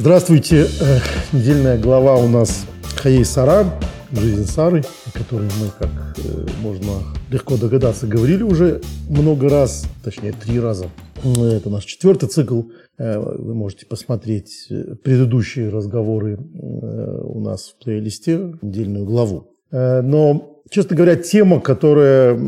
Здравствуйте. Э, недельная глава у нас Хаей Сара, жизнь Сары, о которой мы, как э, можно легко догадаться, говорили уже много раз, точнее три раза. Это наш четвертый цикл. Э, вы можете посмотреть предыдущие разговоры у нас в плейлисте, недельную главу. Но, честно говоря, тема, которая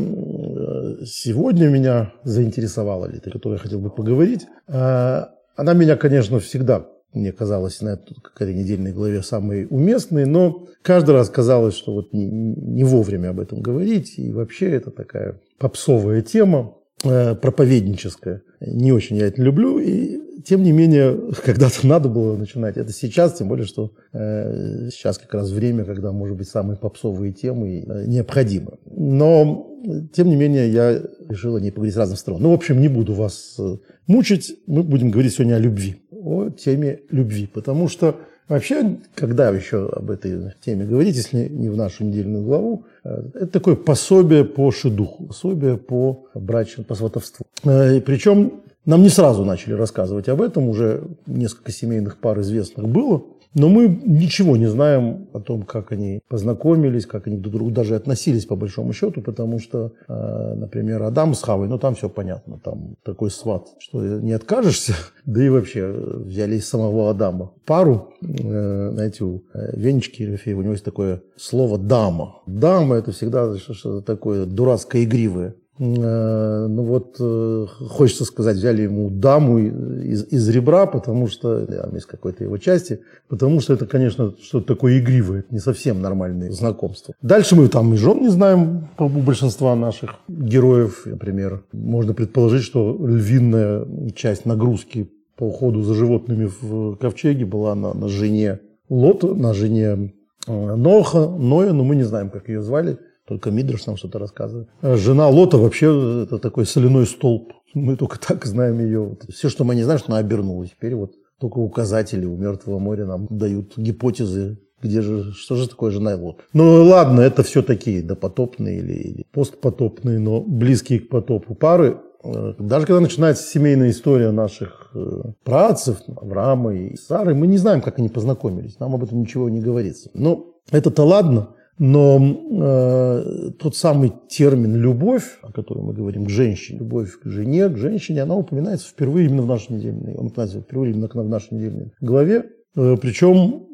сегодня меня заинтересовала, или о которой я хотел бы поговорить, она меня, конечно, всегда мне казалось на этой недельной главе самой уместной, но каждый раз казалось, что вот не, не вовремя об этом говорить, и вообще это такая попсовая тема, э, проповедническая. Не очень я это люблю, и тем не менее, когда-то надо было начинать. Это сейчас, тем более, что э, сейчас как раз время, когда, может быть, самые попсовые темы э, необходимы. Но, тем не менее, я решила не поговорить с разных сторон. Ну, в общем, не буду вас э, мучить. Мы будем говорить сегодня о любви о теме любви. Потому что вообще, когда еще об этой теме говорить, если не в нашу недельную главу, э, это такое пособие по шедуху, пособие по брачному, по сватовству. Э, и причем нам не сразу начали рассказывать об этом, уже несколько семейных пар известных было. Но мы ничего не знаем о том, как они познакомились, как они друг к другу даже относились по большому счету, потому что, э, например, Адам с Хавой, ну там все понятно, там такой сват, что не откажешься, да и вообще взяли из самого Адама пару, э, знаете, у э, Венечки Ерофеева, у него есть такое слово «дама». Дама – это всегда что-то такое дурацкое игривое. Э, ну вот, э, хочется сказать, взяли ему даму из, из ребра, потому что, там, из какой-то его части, потому что это, конечно, что-то такое игривое, не совсем нормальные знакомства. Дальше мы там и жен не знаем у большинства наших героев, например. Можно предположить, что львиная часть нагрузки по уходу за животными в ковчеге была на, на жене Лота, на жене э, Ноха, Ноя, но мы не знаем, как ее звали. Только Мидриш нам что-то рассказывает. А жена Лота вообще это такой соляной столб. Мы только так знаем ее. Все, что мы не знаем, что она обернулась. Теперь вот только указатели у Мертвого моря нам дают гипотезы, где же, что же такое жена Лот. Ну ладно, это все такие допотопные или, или постпотопные, но близкие к потопу пары. Э, даже когда начинается семейная история наших э, працев, Авраама и Сары, мы не знаем, как они познакомились. Нам об этом ничего не говорится. Но это-то ладно. Но э, тот самый термин «любовь», о котором мы говорим, к женщине, любовь к жене, к женщине, она упоминается впервые именно в нашей недельной, он упоминается впервые именно в нашей недельной главе, э, причем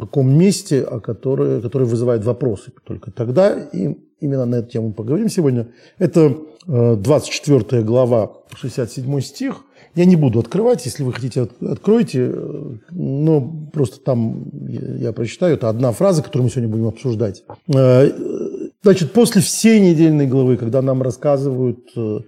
таком месте, о которое, которое вызывает вопросы только тогда, и именно на эту тему поговорим сегодня. Это э, 24 глава, 67 стих, я не буду открывать, если вы хотите, откройте. Но просто там я прочитаю. Это одна фраза, которую мы сегодня будем обсуждать. Э, значит, после всей недельной главы, когда нам рассказывают, э,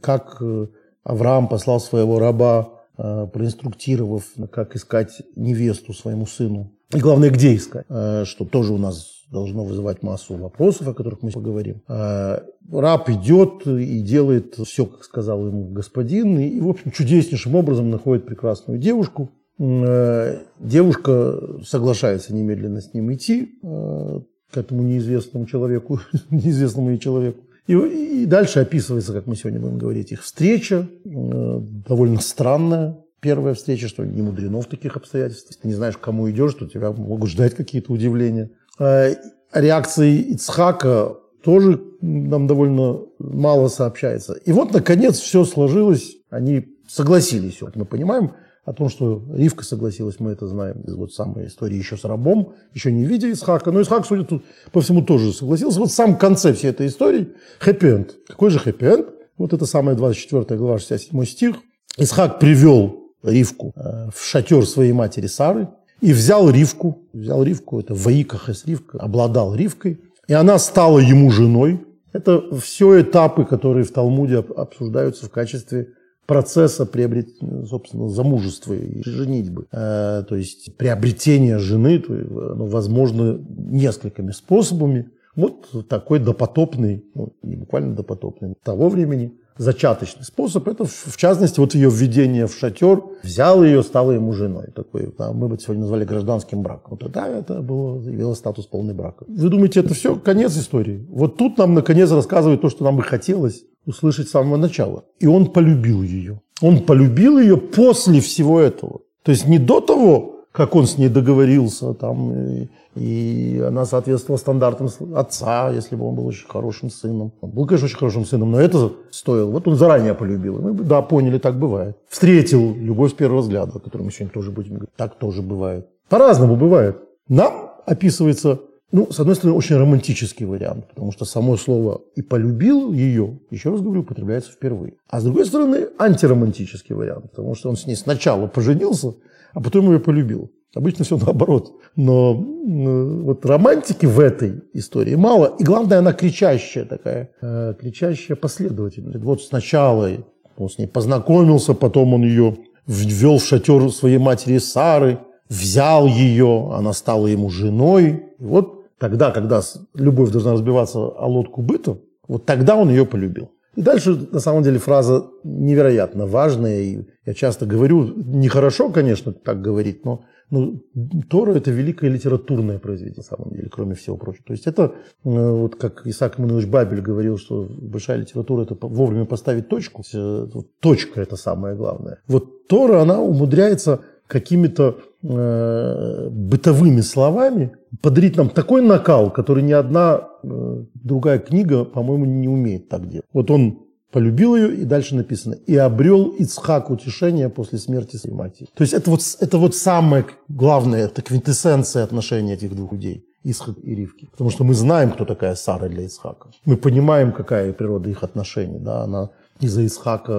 как э, Авраам послал своего раба, проинструктировав, как искать невесту своему сыну, и главное, где искать, что тоже у нас должно вызывать массу вопросов, о которых мы поговорим. А раб идет и делает все, как сказал ему господин, и, в общем, чудеснейшим образом находит прекрасную девушку. Э, девушка соглашается немедленно с ним идти э, к этому неизвестному человеку, неизвестному ей человеку. И, и дальше описывается, как мы сегодня будем говорить, их встреча, э, довольно странная, первая встреча, что не мудрено в таких обстоятельствах. Ты не знаешь, к кому идешь, то тебя могут ждать какие-то удивления. Э, реакции Ицхака тоже нам довольно мало сообщается. И вот, наконец, все сложилось, они согласились. Вот мы понимаем о том, что Ривка согласилась, мы это знаем из вот самой истории еще с рабом, еще не видя Исхака. Но Исхак, судя тут по всему, тоже согласился. Вот в самом конце всей этой истории хэппи-энд. Какой же хэппи-энд? Вот это самая 24 глава, 67 стих. Исхак привел Ривку э, в шатер своей матери Сары, и взял Ривку, взял Ривку, это Ваикахес Ривка, обладал Ривкой, и она стала ему женой. Это все этапы, которые в Талмуде обсуждаются в качестве процесса приобрет, собственно, замужества и женитьбы. Э, то есть приобретение жены, то, ну, возможно, несколькими способами. Вот такой допотопный, ну, не буквально допотопный, того времени – зачаточный способ. Это, в частности, вот ее введение в шатер. Взял ее, стала ему женой. Такой, мы бы сегодня назвали гражданским браком. Вот тогда это было, явило статус полный брака. Вы думаете, это все конец истории? Вот тут нам, наконец, рассказывают то, что нам бы хотелось услышать с самого начала. И он полюбил ее. Он полюбил ее после всего этого. То есть не до того, как он с ней договорился, там, и, и она соответствовала стандартам отца, если бы он был очень хорошим сыном. Он был, конечно, очень хорошим сыном, но это стоило. Вот он заранее полюбил. Мы, да, поняли, так бывает. Встретил любовь с первого взгляда, о которой мы сегодня тоже будем говорить. Так тоже бывает. По-разному бывает. Нам описывается ну, с одной стороны, очень романтический вариант, потому что само слово «и полюбил ее», еще раз говорю, употребляется впервые. А с другой стороны, антиромантический вариант, потому что он с ней сначала поженился, а потом ее полюбил. Обычно все наоборот. Но вот романтики в этой истории мало. И главное, она кричащая такая, э, кричащая последовательность. Вот сначала он с ней познакомился, потом он ее ввел в шатер своей матери Сары, взял ее, она стала ему женой. И вот тогда, когда любовь должна разбиваться о лодку быта, вот тогда он ее полюбил. И дальше, на самом деле, фраза невероятно важная. И я часто говорю, нехорошо, конечно, так говорить, но ну, Тора – это великое литературное произведение, на самом деле, кроме всего прочего. То есть это, э, вот как Исаак Иманович Бабель говорил, что большая литература – это вовремя поставить точку. Э, точка – это самое главное. Вот Тора, она умудряется какими-то э, бытовыми словами подарить нам такой накал, который ни одна э, другая книга, по-моему, не умеет так делать. Вот он полюбил ее, и дальше написано, и обрел Ицхак утешение после смерти своей матери. То есть это вот, это вот самое главное, это квинтэссенция отношений этих двух людей. Исхак и Ривки. Потому что мы знаем, кто такая Сара для Исхака. Мы понимаем, какая природа их отношений. Да? Она из-за Исхака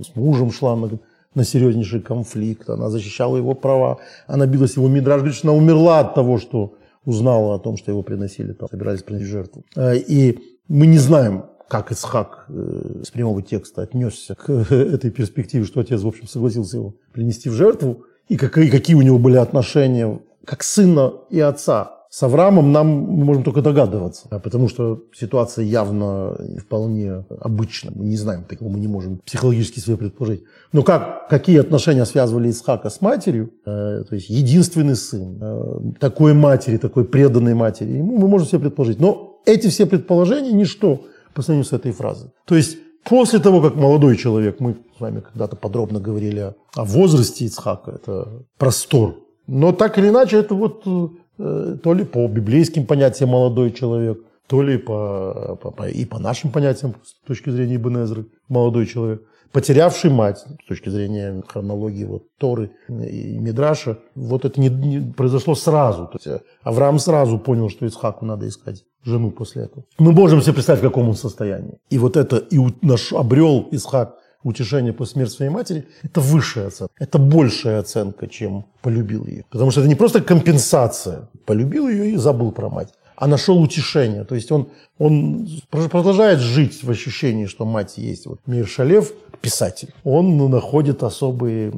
с мужем шла на на серьезнейший конфликт, она защищала его права, она билась его Мидраж, говорит, что она умерла от того, что узнала о том, что его приносили, там, собирались принести жертву. Э, и мы не знаем, как Исхак э, с прямого текста отнесся к этой перспективе, что отец, в общем, согласился его принести в жертву, и какие, какие у него были отношения как сына и отца с Авраамом нам мы можем только догадываться, потому что ситуация явно вполне обычна. Мы не знаем, такого мы не можем психологически себе предположить. Но как, какие отношения связывали Исхака с матерью, э, то есть единственный сын, э, такой матери, такой преданной матери, ему мы можем себе предположить. Но эти все предположения – ничто по сравнению с этой фразой. То есть После того, как молодой человек, мы с вами когда-то подробно говорили о, возрасте Ицхака, это простор. Но так или иначе, это вот Э, то ли по библейским понятиям молодой человек, то ли по, по, по, и по нашим понятиям с точки зрения Ибн молодой человек, потерявший мать с точки зрения хронологии вот, Торы и Мидраша. Вот это не, не произошло сразу. То есть э, Авраам сразу понял, что Исхаку надо искать жену после этого. Мы можем себе представить, в каком он состоянии. И вот это и наш обрел Исхак утешение после смерти своей матери, это высшая оценка. Это большая оценка, чем полюбил ее. Потому что это не просто компенсация. Полюбил ее и забыл про мать. А нашел утешение. То есть он, он продолжает жить в ощущении, что мать есть. Вот Мир Шалев, писатель, он находит особый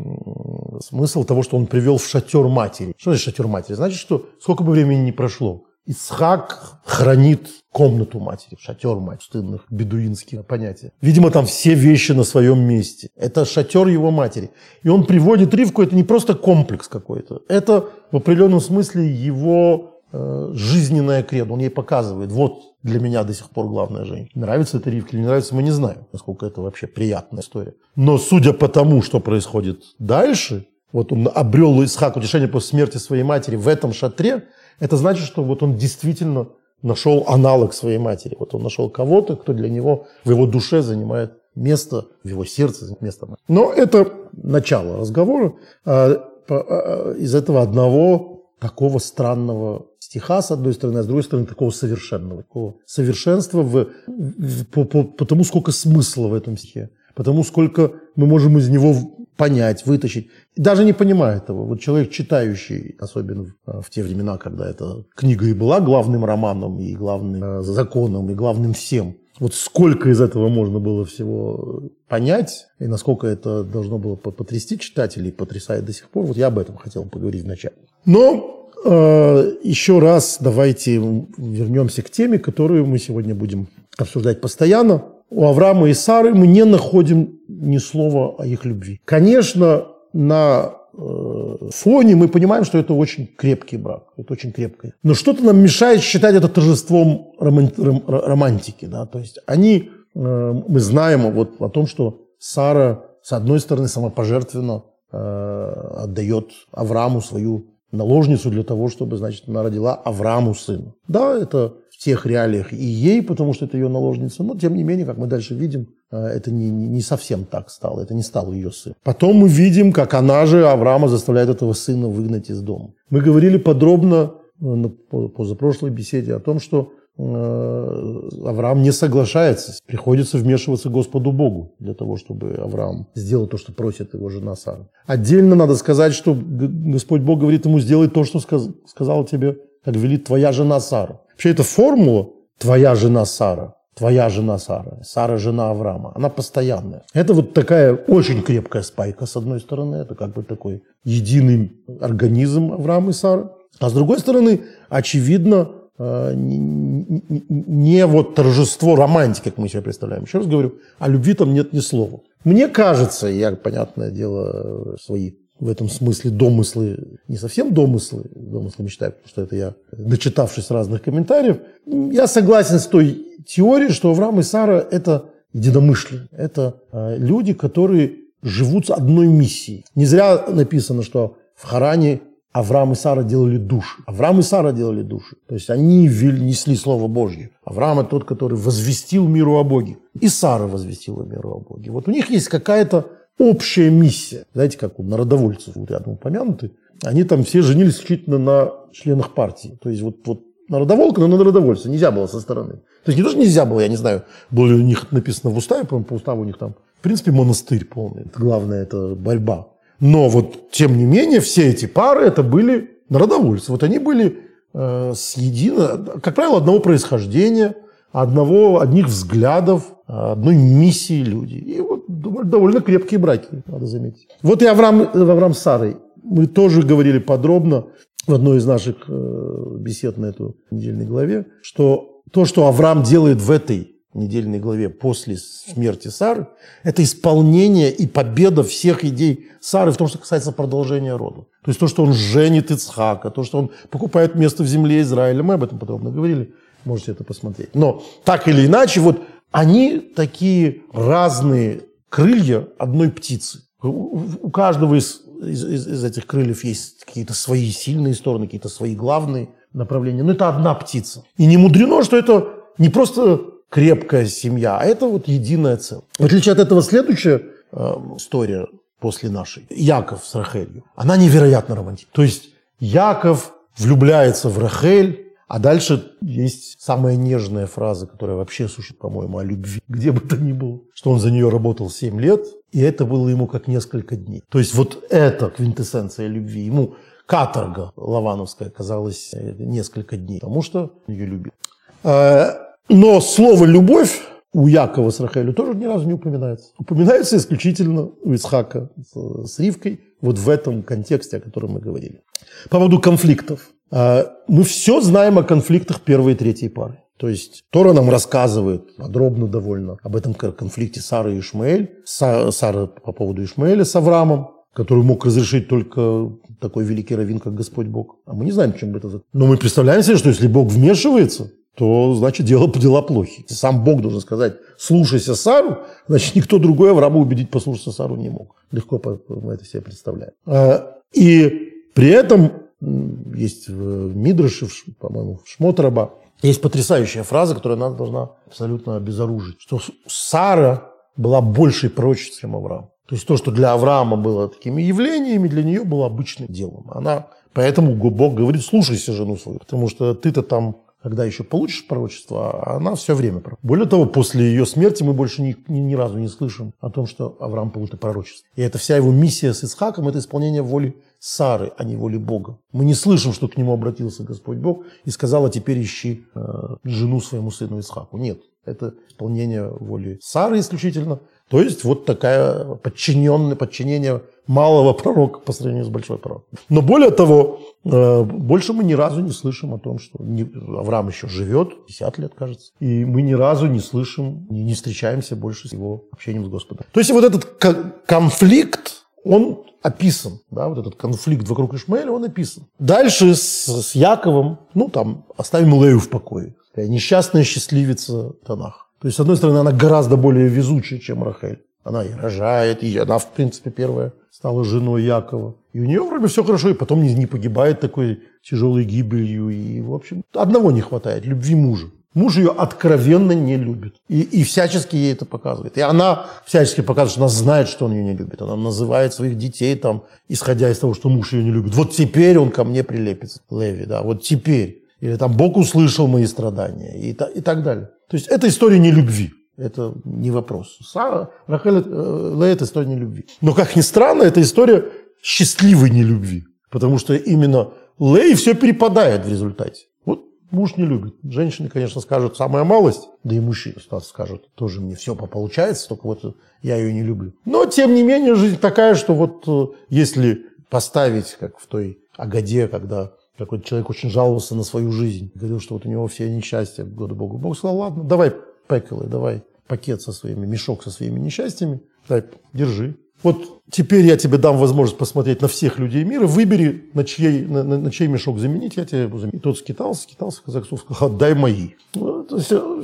смысл того, что он привел в шатер матери. Что значит шатер матери? Значит, что сколько бы времени ни прошло, Исхак хранит комнату матери, шатер мать, пустынных, бедуинские понятия. Видимо, там все вещи на своем месте. Это шатер его матери. И он приводит Ривку, это не просто комплекс какой-то. Это в определенном смысле его э, жизненная кредо. Он ей показывает, вот для меня до сих пор главная женщина. Нравится это Ривке или не нравится, мы не знаем, насколько это вообще приятная история. Но судя по тому, что происходит дальше, вот он обрел Исхак утешение после смерти своей матери в этом шатре, это значит, что вот он действительно нашел аналог своей матери. Вот он нашел кого-то, кто для него в его душе занимает место, в его сердце место. Но это начало разговора. А, а, из этого одного такого странного стиха, с одной стороны, а с другой стороны, такого совершенного. Такого совершенства в, в, по, по, по тому, сколько смысла в этом стихе. Потому сколько мы можем из него понять, вытащить. Даже не понимая этого. Вот человек, читающий, особенно в, в те времена, когда эта книга и была главным романом, и главным э, законом, и главным всем, вот сколько из этого можно было всего понять, и насколько это должно было потрясти читателей, потрясает до сих пор, вот я об этом хотел поговорить вначале. Но э, еще раз давайте вернемся к теме, которую мы сегодня будем обсуждать постоянно у Авраама и Сары мы не находим ни слова о их любви. Конечно, на э, фоне мы понимаем, что это очень крепкий брак, это очень крепкое. Но что-то нам мешает считать это торжеством романтики. Да? То есть они, э, мы знаем вот о том, что Сара, с одной стороны, самопожертвенно э, отдает Аврааму свою наложницу для того, чтобы, значит, она родила Аврааму сына. Да, это тех реалиях и ей, потому что это ее наложница, но тем не менее, как мы дальше видим, э, это не, не совсем так стало, это не стал ее сын. Потом мы видим, как она же, Авраама, заставляет этого сына выгнать из дома. Мы говорили подробно э, на позапрошлой беседе о том, что Э, Авраам не соглашается, приходится вмешиваться Господу Богу для того, чтобы Авраам сделал то, что просит его жена Сара. Отдельно надо сказать, что Господь Бог говорит ему, сделай то, что сказал тебе, как велит твоя жена Сара. Вообще эта формула «твоя жена Сара», твоя жена Сара, Сара жена Авраама, она постоянная. Это вот такая очень крепкая спайка, с одной стороны, это как бы такой единый организм Авраама и Сара. А с другой стороны, очевидно, Э, не вот торжество романтики, как мы себе представляем. Еще раз говорю, о любви там нет ни слова. Мне кажется, я, понятное дело, свои в этом смысле домыслы, не совсем домыслы, домыслы считаю, потому что это я, дочитавшись разных комментариев, я согласен с той теорией, что Авраам и Сара – это единомышленники, это э, люди, которые живут с одной миссией. Не зря написано, что в Харане Авраам и Сара делали души. Авраам и Сара делали души. То есть они несли Слово Божье. Авраам – это тот, который возвестил миру о Боге. И Сара возвестила миру о Боге. Вот у них есть какая-то общая миссия. Знаете, как у народовольцев вот рядом упомянуты. Они там все женились исключительно на членах партии. То есть вот, вот народоволка, но на народовольца. Нельзя было со стороны. То есть не то, что нельзя было, я не знаю, было ли у них написано в уставе, по, по уставу у них там, в принципе, монастырь полный. Это главное, это борьба но вот, тем не менее, все эти пары это были народовольцы. Вот они были э, с едино, как правило, одного происхождения, одного, одних взглядов, одной миссии люди. И довольно крепкие браки, надо заметить. Вот и Авраам, Авраам с Сарой. Мы тоже говорили подробно в одной из наших э, бесед на эту недельной главе, что то, что Авраам делает в этой недельной главе после смерти Сары, это исполнение и победа всех идей Сары в том, что касается продолжения рода. То есть то, что он женит Ицхака, то, что он покупает место в земле Израиля. Мы об этом подробно говорили, можете это посмотреть. Но так или иначе, вот они такие разные крылья одной птицы. У каждого из, из, из этих крыльев есть какие-то свои сильные стороны, какие-то свои главные направления. Но это одна птица. И не мудрено, что это не просто крепкая семья, а это вот единое целое. В отличие от этого следующая э, история после нашей. Яков с Рахелью. Она невероятно романтична. То есть Яков влюбляется в Рахель, а дальше есть самая нежная фраза, которая вообще существует, по-моему, о любви, где бы то ни было, что он за нее работал 7 лет, и это было ему как несколько дней. То есть вот это квинтэссенция любви. Ему каторга лавановская казалась э, несколько дней, потому что ее любил. Э, но слово «любовь» у Якова с Рахелю тоже ни разу не упоминается. Упоминается исключительно у Исхака с Ривкой, вот в этом контексте, о котором мы говорили. По поводу конфликтов. А, мы все знаем о конфликтах первой и третьей пары. То есть Тора нам рассказывает подробно довольно об этом конфликте Сары и Ишмаэль. Сара по поводу Ишмаэля с Авраамом, который мог разрешить только такой великий раввин, как Господь Бог. А мы не знаем, чем бы это... Но мы представляем себе, что если Бог вмешивается, то, значит, дело, дела плохи. Сам Бог должен сказать, слушайся Сару, значит, никто другой Авраама убедить послушаться Сару не мог. Легко мы это себе представляем. А, и при этом есть в Мидраше, по-моему, в Шмотраба, есть потрясающая фраза, которая нас должна абсолютно обезоружить, что Сара была большей пророчицей, чем Авраам. То есть то, что для Авраама было такими явлениями, для нее было обычным делом. Она, поэтому Бог говорит, слушайся жену свою, потому что ты-то там когда еще получишь пророчество, а она все время. Более того, после ее смерти мы больше ни, ни, ни разу не слышим о том, что Авраам получит пророчество. И это вся его миссия с Исхаком – это исполнение воли Сары, а не воли Бога. Мы не слышим, что к нему обратился Господь Бог и сказал, а теперь ищи э, жену своему сыну Исхаку. Нет, это исполнение воли Сары исключительно. То есть вот такая подчиненное, подчинение малого пророка по сравнению с большой пророком. Но более того, э, больше мы ни разу не слышим о том, что Авраам еще живет, 50 лет, кажется, и мы ни разу не слышим, не встречаемся больше с его общением с Господом. То есть вот этот конфликт, он описан, да, вот этот конфликт вокруг Ишмаэля, он описан. Дальше с, с Яковом, ну там, оставим Лею в покое. Несчастная счастливица Танах. То есть, с одной стороны, она гораздо более везучая, чем Рахель. Она и рожает, и она, в принципе, первая стала женой Якова. И у нее вроде все хорошо, и потом не, не погибает такой тяжелой гибелью. И, в общем, одного не хватает – любви мужа. Муж ее откровенно не любит. И, и всячески ей это показывает. И она всячески показывает, что она знает, что он ее не любит. Она называет своих детей, там, исходя из того, что муж ее не любит. Вот теперь он ко мне прилепится, Леви, да, вот теперь. Или там Бог услышал мои страдания и, и так далее. То есть это история не любви. Это не вопрос. Сара, Рахель, э, это история не любви. Но, как ни странно, это история счастливой нелюбви. Потому что именно Лей все перепадает в результате. Муж не любит. Женщины, конечно, скажут самая малость, да и мужчины скажут, тоже мне все получается, только вот я ее не люблю. Но, тем не менее, жизнь такая, что вот э, если поставить, как в той Агаде, когда какой-то человек очень жаловался на свою жизнь, говорил, что вот у него все несчастья, годы Богу. Бог сказал, ладно, давай пекелы, давай пакет со своими, мешок со своими несчастьями, дай, держи. Вот теперь я тебе дам возможность посмотреть на всех людей мира, выбери, на чей, на, на, на чей мешок заменить, я тебе заменить. И тот скитался, скитался, казахстан сказал, отдай мои. Ну,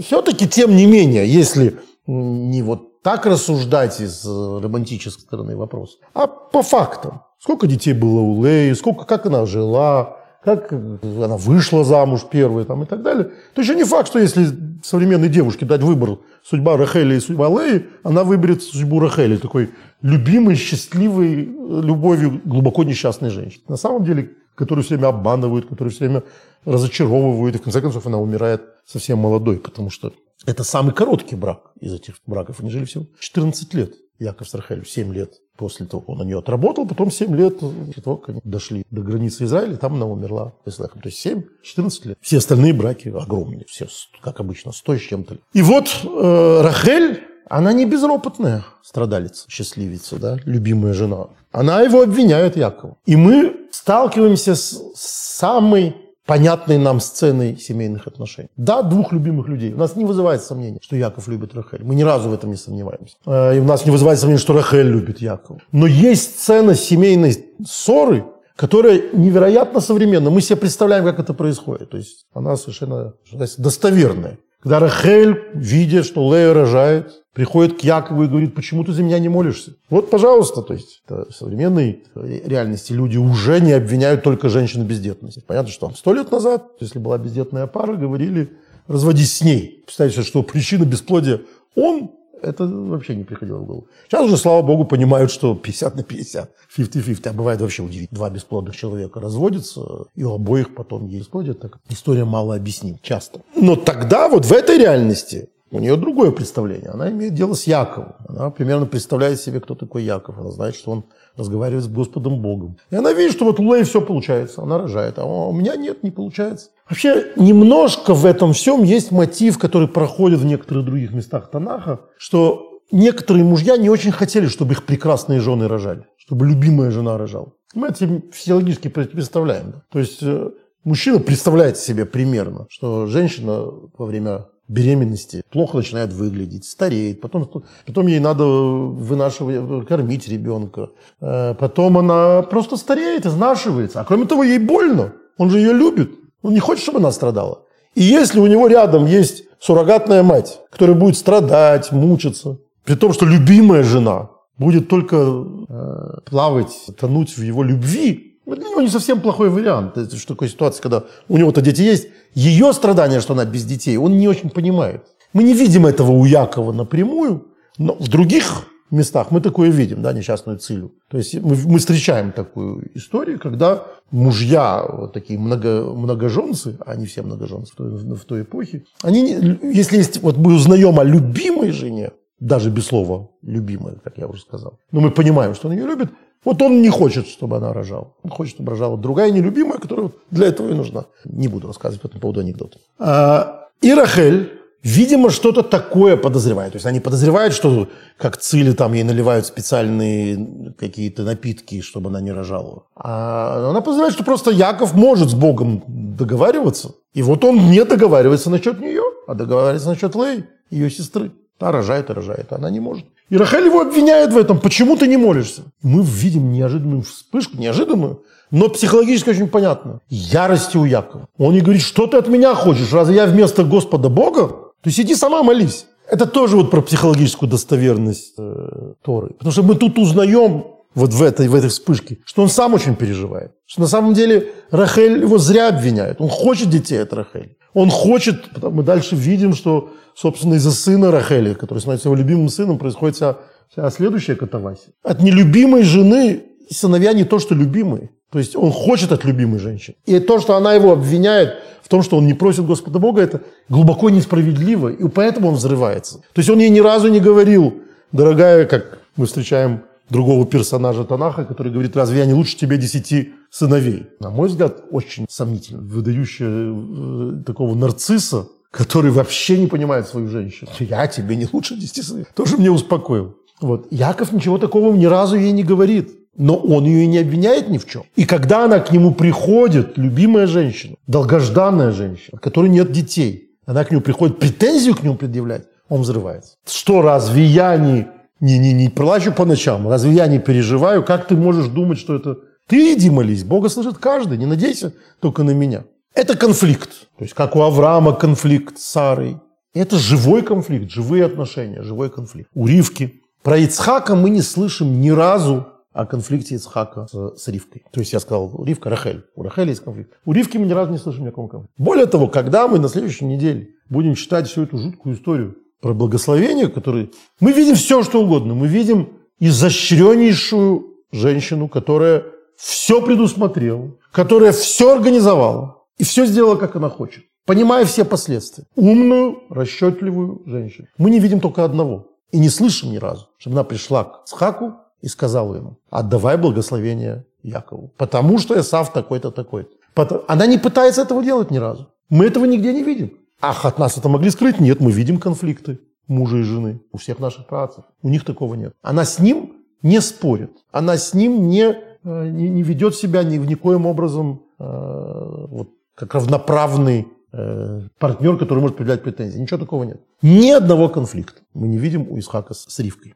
все-таки, тем не менее, если не вот так рассуждать из романтической стороны вопроса, а по фактам. Сколько детей было у Леи, сколько, как она жила, как она вышла замуж первой там, и так далее. То еще не факт, что если современной девушке дать выбор судьба Рахели и судьба Леи, она выберет судьбу Рахели, такой любимой, счастливой, любовью глубоко несчастной женщины. На самом деле, которую все время обманывают, которую все время разочаровывают, и в конце концов она умирает совсем молодой, потому что это самый короткий брак из этих браков. Они жили всего 14 лет. Яков с Рахелью 7 лет после того, он на нее отработал, потом 7 лет, после того, как они дошли до границы Израиля, там она умерла. То есть 7-14 лет. Все остальные браки огромные, все, как обычно, 100 с чем-то. И вот э, Рахель, она не безропотная страдалица, счастливица, да, любимая жена. Она его обвиняет, Якова. И мы сталкиваемся с самой понятной нам сценой семейных отношений. Да, двух любимых людей. У нас не вызывает сомнения, что Яков любит Рахель. Мы ни разу в этом не сомневаемся. Э, и у нас не вызывает сомнения, что Рахель любит Якова. Но есть сцена семейной ссоры, которая невероятно современна. Мы себе представляем, как это происходит. То есть она совершенно достоверная. Когда Рахель, видя, что Лея рожает, приходит к Якову и говорит, почему ты за меня не молишься? Вот, пожалуйста, то есть в современной реальности люди уже не обвиняют только женщину бездетности. Понятно, что сто лет назад, если была бездетная пара, говорили, разводись с ней. Представьте, что причина бесплодия он, это вообще не приходило в голову. Сейчас уже, слава богу, понимают, что 50 на 50, 50-50. А бывает вообще удивительно. Два бесплодных человека разводятся, и у обоих потом есть бесплодие. Так история мало объясним, часто. Но тогда вот в этой реальности у нее другое представление. Она имеет дело с Яковом. Она примерно представляет себе, кто такой Яков. Она знает, что он разговаривает с Господом Богом. И она видит, что вот у Лей все получается. Она рожает. А у меня нет, не получается. Вообще, немножко в этом всем есть мотив, который проходит в некоторых других местах Танаха, что некоторые мужья не очень хотели, чтобы их прекрасные жены рожали, чтобы любимая жена рожала. Мы это физиологически представляем. То есть э, мужчина представляет себе примерно, что женщина во время беременности плохо начинает выглядеть, стареет, потом, потом ей надо вынашивать, кормить ребенка, э, потом она просто стареет, изнашивается, а кроме того ей больно, он же ее любит. Он не хочет, чтобы она страдала. И если у него рядом есть суррогатная мать, которая будет страдать, мучиться, при том, что любимая жена будет только э, плавать, тонуть в его любви, него не совсем плохой вариант. Что такая ситуация, когда у него-то дети есть, ее страдания, что она без детей, он не очень понимает. Мы не видим этого у Якова напрямую, но в других местах мы такое видим, да, несчастную Цилю. То есть мы, мы встречаем такую историю, когда мужья, вот такие много, многоженцы, а не все многоженцы в той, в той эпохе, они, если есть, вот мы узнаем о любимой жене, даже без слова любимая, как я уже сказал, но мы понимаем, что он ее любит, вот он не хочет, чтобы она рожала. Он хочет, чтобы рожала другая нелюбимая, которая для этого и нужна. Не буду рассказывать по этому поводу анекдот. А, и Рахель видимо, что-то такое подозревает. То есть они подозревают, что как Цили там ей наливают специальные какие-то напитки, чтобы она не рожала. А она подозревает, что просто Яков может с Богом договариваться. И вот он не договаривается насчет нее, а договаривается насчет Лей, ее сестры. Та рожает и рожает, она не может. И Рахель его обвиняет в этом. Почему ты не молишься? Мы видим неожиданную вспышку, неожиданную, но психологически очень понятно. Ярости у Якова. Он не говорит, что ты от меня хочешь? Разве я вместо Господа Бога? То есть иди сама молись. Это тоже вот про психологическую достоверность э, Торы. Потому что мы тут узнаем вот в этой, в этой вспышке, что он сам очень переживает. Что на самом деле Рахель его зря обвиняет. Он хочет детей от Рахель. Он хочет, мы дальше видим, что, собственно, из-за сына Рахели, который становится его любимым сыном, происходит вся, вся следующая катавасия. От нелюбимой жены сыновья не то, что любимые. То есть он хочет от любимой женщины. И то, что она его обвиняет в том, что он не просит Господа Бога, это глубоко несправедливо, и поэтому он взрывается. То есть он ей ни разу не говорил, дорогая, как мы встречаем другого персонажа Танаха, который говорит, разве я не лучше тебе десяти сыновей? На мой взгляд, очень сомнительно, выдающая э, такого нарцисса, который вообще не понимает свою женщину. Я тебе не лучше десяти сыновей. Тоже мне успокоил. Вот. Яков ничего такого ни разу ей не говорит. Но он ее и не обвиняет ни в чем. И когда она к нему приходит, любимая женщина, долгожданная женщина, у которой нет детей, она к нему приходит претензию к нему предъявлять, он взрывается. Что, разве я не не, не, не плачу по ночам. Разве я не переживаю? Как ты можешь думать, что это... Ты иди молись. Бога слышит каждый. Не надейся только на меня. Это конфликт. То есть, как у Авраама конфликт с Сарой. Это живой конфликт, живые отношения, живой конфликт. У Ривки. Про Ицхака мы не слышим ни разу о конфликте Ицхака с, с Ривкой. То есть я сказал, Ривка, Рахель. У Рахели есть конфликт. У Ривки мы ни разу не слышим никакого конфликта. Более того, когда мы на следующей неделе будем читать всю эту жуткую историю про благословение, которые... Мы видим все, что угодно. Мы видим изощреннейшую женщину, которая все предусмотрела, которая все организовала и все сделала, как она хочет, понимая все последствия. Умную, расчетливую женщину. Мы не видим только одного. И не слышим ни разу, чтобы она пришла к Схаку и сказала ему, отдавай благословение Якову, потому что Исав такой-то, такой-то. Она не пытается этого делать ни разу. Мы этого нигде не видим. Ах, от нас это могли скрыть? Нет, мы видим конфликты мужа и жены. У всех наших працев. У них такого нет. Она с ним не спорит. Она с ним не, э, не, не ведет себя ни, никоим образом э, вот, как равноправный э, партнер, который может предъявлять претензии. Ничего такого нет. Ни одного конфликта мы не видим у Исхака с, с Ривкой.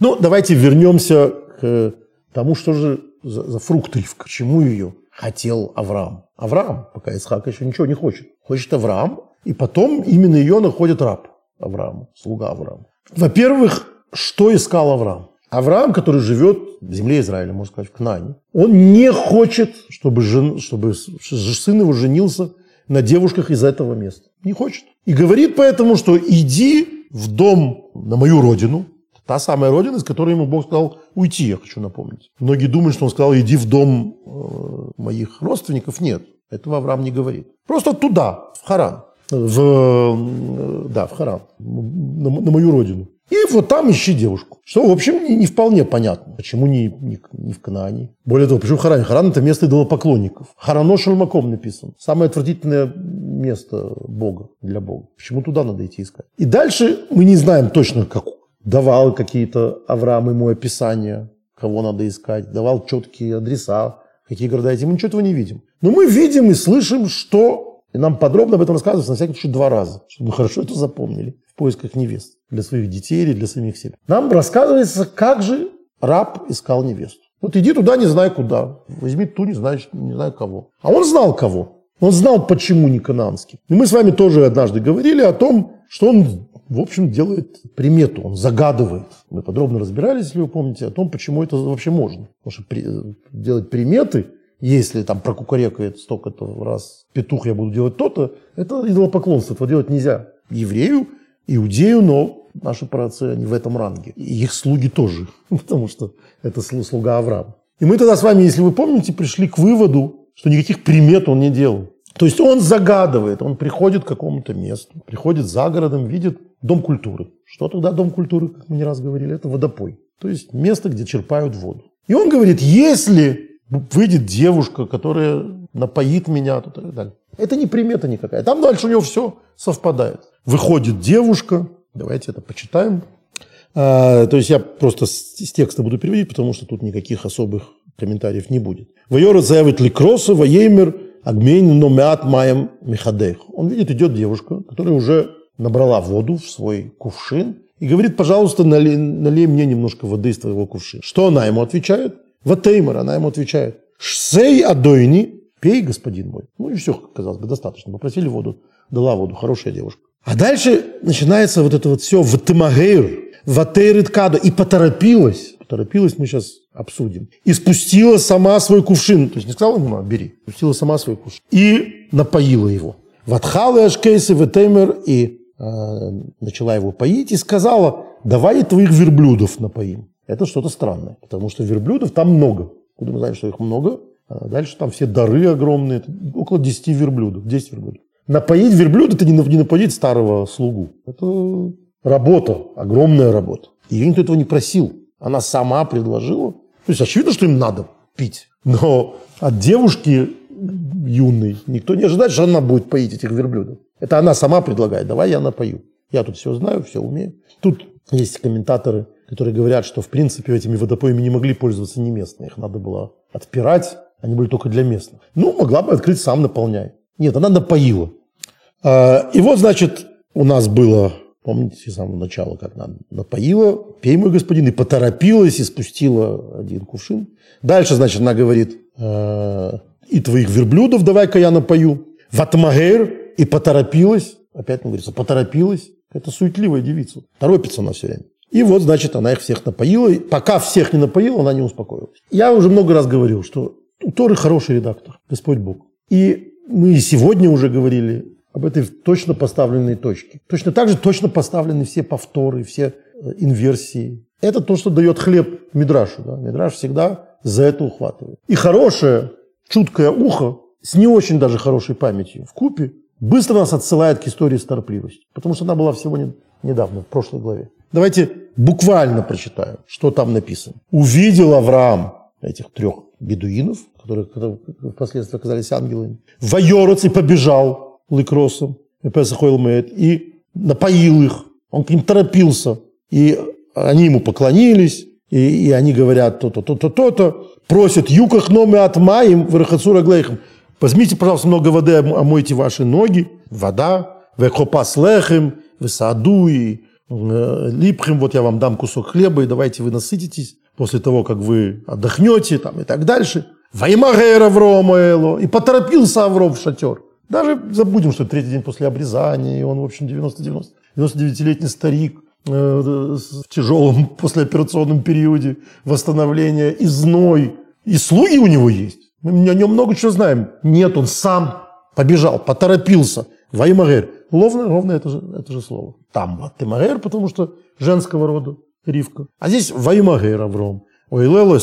Ну, давайте вернемся к тому, что же за, за фрукт Ривка, чему ее хотел Авраам. Авраам, пока Исхак еще ничего не хочет. Хочет Авраам, и потом именно ее находит раб Авраама, слуга Авраама. Во-первых, что искал Авраам? Авраам, который живет в земле Израиля, можно сказать, в Кнане, он не хочет, чтобы, жен, чтобы сын его женился на девушках из этого места. Не хочет. И говорит поэтому, что иди в дом на мою родину, та самая родина, из которой ему Бог сказал уйти, я хочу напомнить. Многие думают, что он сказал, иди в дом э, моих родственников. Нет, этого Авраам не говорит. Просто туда, в Харан в, да, в Харан, на, на мою родину. И вот там ищи девушку. Что, в общем, не, не вполне понятно. Почему не, не, не в Канане? Более того, почему в Харане? Харан – это место идолопоклонников. Харано Шальмаком написано. Самое отвратительное место Бога, для Бога. Почему туда надо идти искать? И дальше мы не знаем точно, как давал какие-то Авраам ему описания, кого надо искать, давал четкие адреса, какие города эти. Мы ничего этого не видим. Но мы видим и слышим, что и нам подробно об этом рассказывается на всякий случай два раза, чтобы мы хорошо это запомнили поисках невест для своих детей или для самих себя. Нам рассказывается, как же раб искал невесту. Вот иди туда, не знаю куда. Возьми ту, не знаю, не знаю кого. А он знал кого. Он знал, почему не кананский. И мы с вами тоже однажды говорили о том, что он, в общем, делает примету, он загадывает. Мы подробно разбирались, если вы помните, о том, почему это вообще можно. Потому что при, делать приметы если там прокукарекает столько-то раз петух, я буду делать то-то, это идолопоклонство, этого делать нельзя. Еврею, иудею, но наши праотцы, они в этом ранге. И их слуги тоже, потому что это слуга Авраама. И мы тогда с вами, если вы помните, пришли к выводу, что никаких примет он не делал. То есть он загадывает, он приходит к какому-то месту, приходит за городом, видит дом культуры. Что тогда дом культуры, как мы не раз говорили, это водопой. То есть место, где черпают воду. И он говорит, если выйдет девушка, которая напоит меня, и так далее. Это не примета никакая. Там дальше у него все совпадает. Выходит девушка, давайте это почитаем. А, то есть я просто с, текста буду переводить, потому что тут никаких особых комментариев не будет. Вайора заявит ликроса, ваеймер, агмейн номят маем михадех. Он видит, идет девушка, которая уже набрала воду в свой кувшин и говорит, пожалуйста, налей, налей мне немножко воды из твоего кувшина. Что она ему отвечает? Ватеймар, она ему отвечает. Шсей адойни, пей, господин мой. Ну и все, казалось бы, достаточно. Попросили воду, дала воду, хорошая девушка. А дальше начинается вот это вот все в Тимагейр, в Атейриткадо, и поторопилась. Поторопилась, мы сейчас обсудим. И спустила сама свой кувшин. То есть не сказала ему, бери. Спустила сама свой кувшин. И напоила его. Ватхалы ашкейсы ветемер и э, начала его поить и сказала, давай твоих верблюдов напоим. Это что-то странное, потому что верблюдов там много. Куда мы знаем, что их много. А дальше там все дары огромные. Около 10 верблюдов. 10 верблюдов. Напоить верблюда – это не напоить старого слугу. Это работа, огромная работа. Ее никто этого не просил. Она сама предложила. То есть очевидно, что им надо пить. Но от девушки юной никто не ожидает, что она будет поить этих верблюдов. Это она сама предлагает. Давай я напою. Я тут все знаю, все умею. Тут есть комментаторы, которые говорят, что в принципе этими водопоями не могли пользоваться не местные. Их надо было отпирать. Они были только для местных. Ну, могла бы открыть сам наполняй. Нет, она напоила. А, и вот, значит, у нас было, помните, с самого начала, как она напоила, пей, мой господин, и поторопилась, и спустила один кувшин. Дальше, значит, она говорит, «А, и твоих верблюдов давай-ка я напою. Ватмагер, и поторопилась, опять говорится, поторопилась. Это суетливая девица. Торопится она все время. И вот, значит, она их всех напоила. И пока всех не напоила, она не успокоилась. Я уже много раз говорил, что у Торы хороший редактор, Господь Бог. И мы сегодня уже говорили об этой точно поставленной точке. Точно так же точно поставлены все повторы, все э, инверсии. Это то, что дает хлеб Мидрашу. Да? Мидраш всегда за это ухватывает. И хорошее, чуткое ухо с не очень даже хорошей памятью в купе быстро нас отсылает к истории с торпливостью. Потому что она была всего недавно, в прошлой главе. Давайте буквально прочитаю, что там написано. «Увидел Авраам этих трех бедуинов, которые, впоследствии оказались ангелами, воерец и побежал лыкросом, и напоил их. Он к ним торопился. И они ему поклонились, и, и они говорят то-то, то-то, то-то, просят юках номи от маим в глейхам. Возьмите, пожалуйста, много воды, омойте ваши ноги. Вода, векопас лехем, высаду и э, липхем, вот я вам дам кусок хлеба, и давайте вы насытитесь после того, как вы отдохнете там, и так дальше. Ваймагер Аврома. И поторопился Авром в шатер. Даже забудем, что третий день после обрезания, и он, в общем, 90-90, 99-летний старик э, в тяжелом послеоперационном периоде восстановления, и зной, и слуги у него есть. Мы о нем много чего знаем. Нет, он сам побежал, поторопился. Ваймагер. Ровно, ровно это же, это же слово. Там вот Тимагер, потому что женского рода Ривка. А здесь Ваймагер Авром. Ойлело,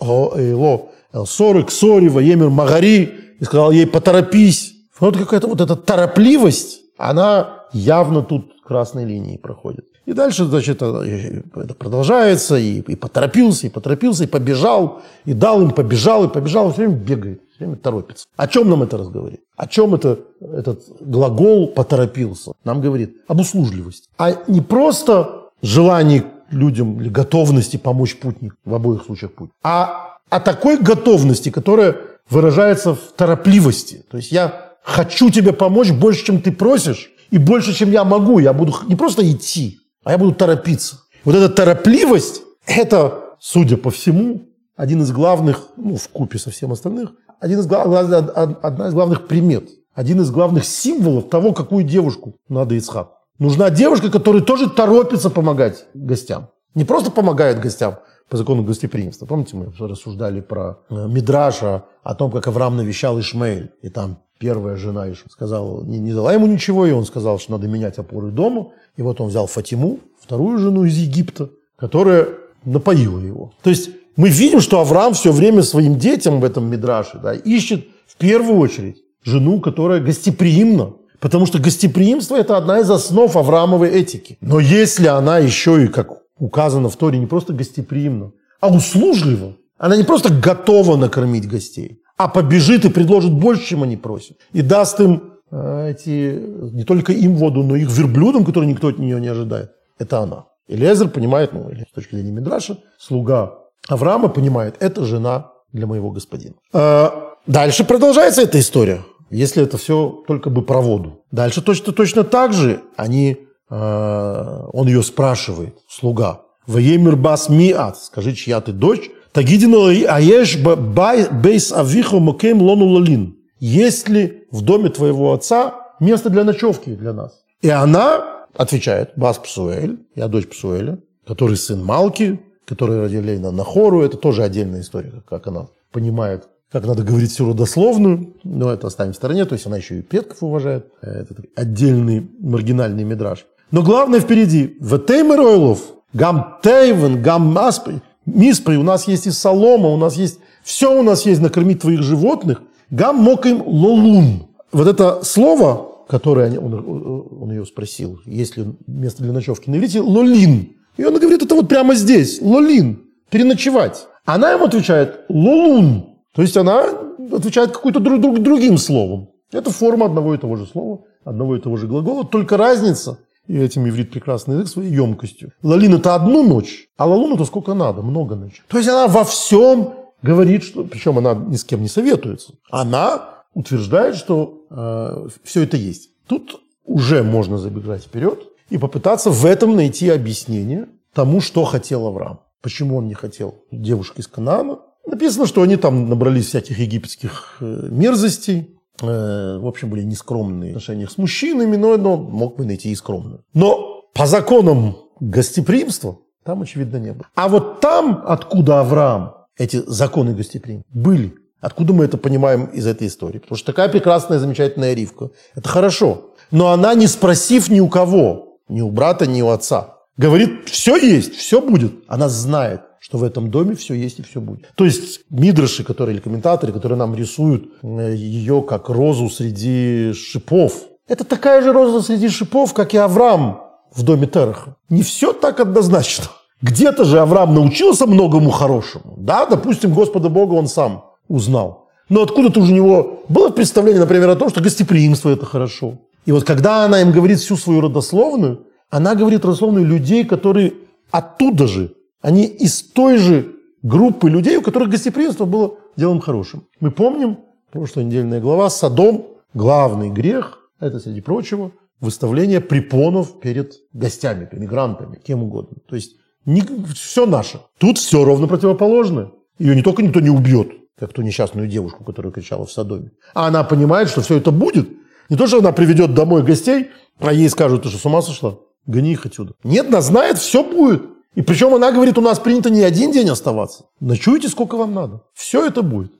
Ойло, Соры, Ксори, Ваемер, Магари. И сказал ей, поторопись. Вот какая-то вот эта торопливость, она явно тут красной линией проходит. И дальше, значит, это продолжается, и, и поторопился, и поторопился, и побежал, и дал им, побежал, и побежал, и все время бегает, все время торопится. О чем нам это разговаривает? О чем это, этот глагол «поторопился»? Нам говорит об услужливости. А не просто желание людям или готовности помочь путнику, в обоих случаях путь, а о такой готовности, которая выражается в торопливости. То есть я хочу тебе помочь больше, чем ты просишь, и больше, чем я могу. Я буду не просто идти, а я буду торопиться. Вот эта торопливость, это, судя по всему, один из главных, ну, в купе со всем остальных, один из одна из главных примет, один из главных символов того, какую девушку надо Ицхак. Нужна девушка, которая тоже торопится помогать гостям. Не просто помогает гостям по закону гостеприимства. Помните, мы рассуждали про э, Мидраша, о том, как Авраам навещал Ишмаэль. И там первая жена сказала, не, не дала ему ничего, и он сказал, что надо менять опоры дома. И вот он взял Фатиму, вторую жену из Египта, которая напоила его. То есть мы видим, что Авраам все время своим детям в этом Мидраше да, ищет в первую очередь жену, которая гостеприимна, Потому что гостеприимство – это одна из основ Авраамовой этики. Но если она еще и, как указано в Торе, не просто гостеприимна, а услужлива, она не просто готова накормить гостей, а побежит и предложит больше, чем они просят. И даст им э, эти, не только им воду, но и их верблюдам, которые никто от нее не ожидает. Это она. Элезер понимает, ну, или с точки зрения Мидраша, слуга Авраама понимает, это жена для моего господина. Э, дальше продолжается эта история если это все только бы про воду. Дальше точно, точно так же они, э, он ее спрашивает, слуга. Ваемир бас миат, скажи, чья ты дочь? Тагидину аеш бейс авихо макем лону лалин. Есть ли в доме твоего отца место для ночевки для нас? И она отвечает, Бас Псуэль, я дочь Псуэля, который сын Малки, который родили на Нахору, это тоже отдельная история, как она понимает, как надо говорить всю родословную, но это оставим в стороне, то есть она еще и предков уважает, это отдельный маргинальный мидраж. Но главное впереди, в Теймер Гам Тейвен, Гам Маспри, Миспри, у нас есть и солома, у нас есть, все у нас есть накормить твоих животных, Гам Моким Лолун. Вот это слово, которое он, он ее спросил, есть ли место для ночевки на иврите, Лолин. И он говорит, это вот прямо здесь, Лолин, переночевать. Она ему отвечает, Лолун. То есть она отвечает какой-то друг, друг, другим словом. Это форма одного и того же слова, одного и того же глагола, только разница, и этим иврит прекрасный язык своей емкостью. Лалин это одну ночь, а лалун это сколько надо, много ночей. То есть она во всем говорит, что, причем она ни с кем не советуется. Она утверждает, что э, все это есть. Тут уже можно забегать вперед и попытаться в этом найти объяснение тому, что хотел Авраам. Почему он не хотел девушек из Канаана. Написано, что они там набрались всяких египетских э, мерзостей, в общем, были нескромные в отношениях с мужчинами, но, но мог бы найти и скромную. Но по законам гостеприимства там, очевидно, не было. А вот там, откуда Авраам, эти законы гостеприимства были, откуда мы это понимаем из этой истории? Потому что такая прекрасная, замечательная Ривка, это хорошо. Но она, не спросив ни у кого, ни у брата, ни у отца, говорит, все есть, все будет. Она знает, что в этом доме все есть и все будет. То есть мидраши, которые, или комментаторы, которые нам рисуют э, ее как розу среди шипов, это такая же роза среди шипов, как и Авраам в доме Тераха. Не все так однозначно. Где-то же Авраам научился многому хорошему. Да, допустим, Господа Бога он сам узнал. Но откуда-то уже у него было представление, например, о том, что гостеприимство – это хорошо. И вот когда она им говорит всю свою родословную, она говорит родословную людей, которые оттуда же, они из той же группы людей, у которых гостеприимство было делом хорошим. Мы помним, прошлая недельная глава, Содом, главный грех, это, среди прочего, выставление препонов перед гостями, мигрантами, кем угодно. То есть не, все наше. Тут все ровно противоположное. Ее не только никто не убьет, как ту несчастную девушку, которая кричала в Содоме, а она понимает, что все это будет. Не то, что она приведет домой гостей, а ей скажут, ты что, с ума сошла? Гони их отсюда. Нет, она знает, все будет. И причем она говорит, у нас принято не один день оставаться. Ночуйте, сколько вам надо. Все это будет.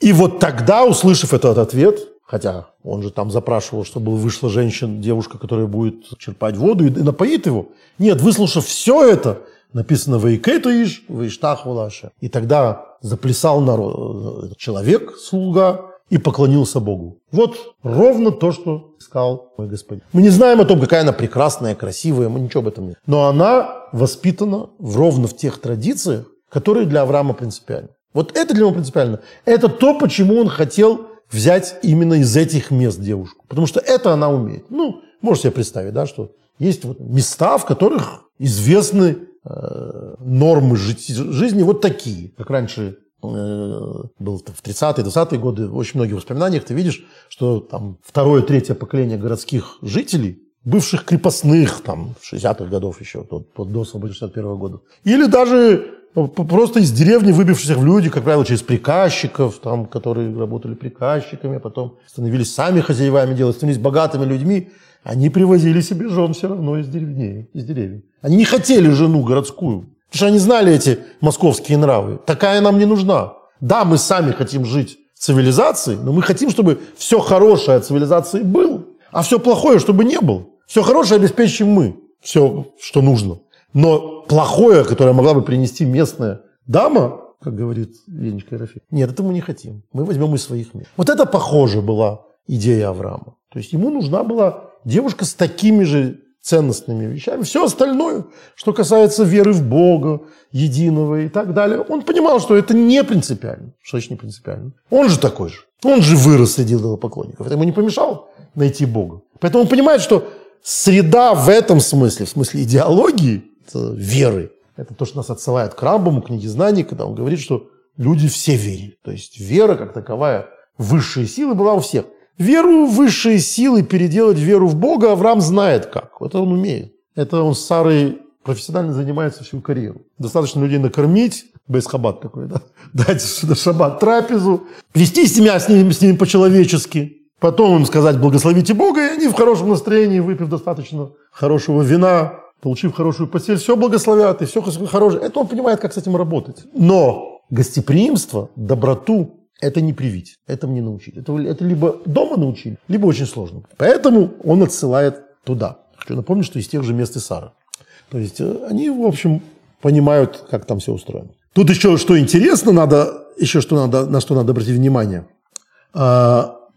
И вот тогда, услышав этот ответ, хотя он же там запрашивал, чтобы вышла женщина, девушка, которая будет черпать воду и напоит его. Нет, выслушав все это, написано «Вейкету иш, вейштах валаше». И тогда заплясал народ, э, человек, слуга, и поклонился Богу. Вот ровно то, что сказал мой господин. Мы не знаем о том, какая она прекрасная, красивая, мы ничего об этом не Но она воспитана ровно в тех традициях, которые для Авраама принципиальны. Вот это для него принципиально. Это то, почему он хотел взять именно из этих мест девушку. Потому что это она умеет. Ну, можете себе представить, да, что есть вот места, в которых известны э, нормы жизни вот такие. Как раньше Э, был в 30-е, 20-е годы, в очень многих воспоминаниях ты видишь, что там второе, третье поколение городских жителей, бывших крепостных, там, 60-х годов еще, до, до свободы 61 года, или даже просто из деревни выбившихся в люди, как правило, через приказчиков, там, которые работали приказчиками, а потом становились сами хозяевами дела, становились богатыми людьми, они привозили себе жен все равно из деревней, из деревень. Они не хотели жену городскую. Потому что они знали эти московские нравы. Такая нам не нужна. Да, мы сами хотим жить в цивилизации, но мы хотим, чтобы все хорошее от цивилизации было, а все плохое, чтобы не было. Все хорошее обеспечим мы, все, что нужно. Но плохое, которое могла бы принести местная дама, как говорит Ленечка Ерофеев, нет, это мы не хотим. Мы возьмем из своих мест. Вот это похоже была идея Авраама. То есть ему нужна была девушка с такими же ценностными вещами. Все остальное, что касается веры в Бога, единого и так далее, он понимал, что это не принципиально. Что значит не принципиально? Он же такой же. Он же вырос среди поклонников. Это ему не помешало найти Бога. Поэтому он понимает, что среда в этом смысле, в смысле идеологии, веры, это то, что нас отсылает к Рамбаму, книге знаний, когда он говорит, что люди все верили. То есть вера как таковая, высшая сила была у всех. Веру в высшие силы переделать веру в Бога Авраам знает как. Это он умеет. Это он с Сарой профессионально занимается всю карьеру. Достаточно людей накормить, бейсхабат такой, да, дать на шаббат трапезу, вести себя с ними, с ними по-человечески, потом им сказать «благословите Бога», и они в хорошем настроении, выпив достаточно хорошего вина, получив хорошую постель, все благословят, и все хорошее. Это он понимает, как с этим работать. Но гостеприимство, доброту – это не привить, этому не научить. Это, это либо дома научили, либо очень сложно. Поэтому он отсылает туда. Хочу напомнить, что из тех же мест и Сара. То есть э, они, в общем, понимают, как там все устроено. Тут еще что интересно, надо, еще что надо, на что надо обратить внимание.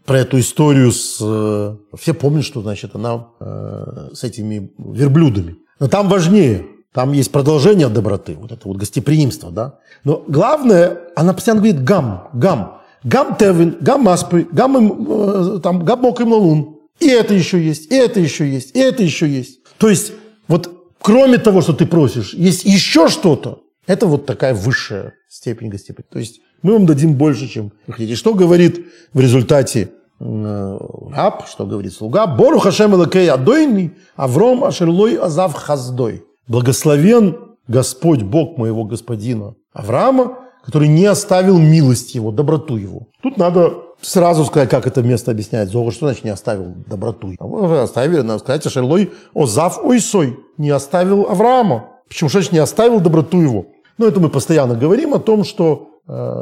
Про эту историю с... Э, все помнят, что, значит, она э, с этими верблюдами. Но там важнее. Там есть продолжение доброты, вот это вот гостеприимство, да. Но главное, она постоянно говорит гам, гам. Гам тевин, гам маспы, гам, э, там, гам мокрым лун. И это еще есть, и это еще есть, и это еще есть. То есть, вот кроме того, что ты просишь, есть еще что-то. Это вот такая высшая степень гостеприимства. То есть, мы вам дадим больше, чем вы хотите. Что говорит в результате э, раб, что говорит слуга? Бору хашем элакей адойный, авром ашерлой азав хаздой. Благословен Господь, Бог моего господина Авраама, который не оставил милость его, доброту его. Тут надо сразу сказать, как это место объясняет Зога, что значит не оставил доброту. А оставили, надо сказать, Ашерлой Озав Ойсой, не оставил Авраама. Почему что значит не оставил доброту его? Ну, это мы постоянно говорим о том, что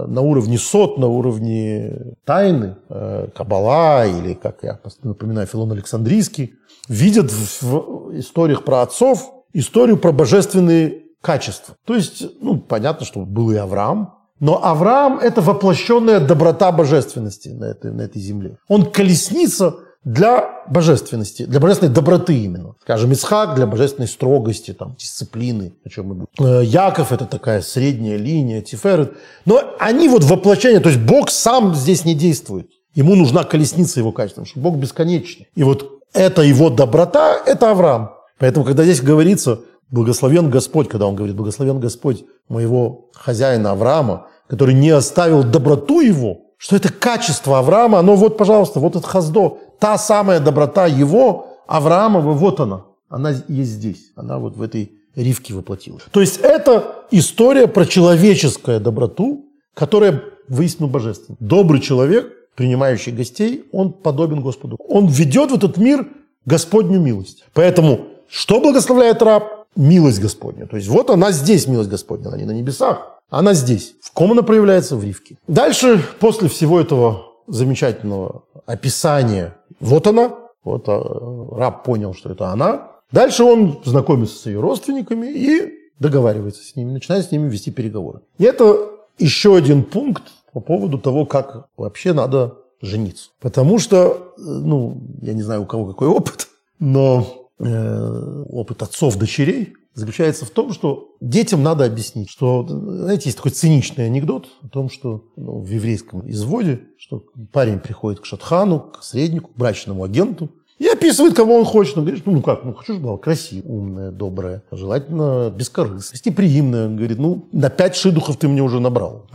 на уровне сот, на уровне тайны, э, Кабала или, как я напоминаю, Филон Александрийский, видят в историях про отцов историю про божественные качества. То есть, ну, понятно, что был и Авраам, но Авраам – это воплощенная доброта божественности на этой, на этой земле. Он колесница для божественности, для божественной доброты именно. Скажем, Исхак для божественной строгости, там, дисциплины, о чем мы будем. Э, Яков – это такая средняя линия, Тиферет. Но они вот воплощение, то есть Бог сам здесь не действует. Ему нужна колесница его качества, потому что Бог бесконечный. И вот это его доброта – это Авраам. Поэтому, когда здесь говорится «благословен Господь», когда он говорит «благословен Господь моего хозяина Авраама», который не оставил доброту его, что это качество Авраама, оно вот, пожалуйста, вот это хаздо, та самая доброта его, Авраамова, вот она. Она есть здесь. Она вот в этой ривке воплотилась. То есть это история про человеческую доброту, которая выяснена божественна. Добрый человек, принимающий гостей, он подобен Господу. Он ведет в этот мир Господню милость. Поэтому что благословляет раб? Милость Господня. То есть вот она здесь, милость Господня, она не на небесах, она здесь. В ком она проявляется? В ривке. Дальше, после всего этого замечательного описания, вот она, вот а, раб понял, что это она. Дальше он знакомится с ее родственниками и договаривается с ними, начинает с ними вести переговоры. И это еще один пункт по поводу того, как вообще надо жениться. Потому что, ну, я не знаю, у кого какой опыт, но Э, опыт отцов-дочерей заключается в том, что детям надо объяснить, что, знаете, есть такой циничный анекдот о том, что ну, в еврейском изводе, что парень приходит к шатхану, к среднику, к брачному агенту, и описывает, кого он хочет. Он говорит, ну как, ну хочу, чтобы была красивая, умная, добрая, желательно бескорыстная, гостеприимная. Он говорит, ну на пять шидухов ты мне уже набрал.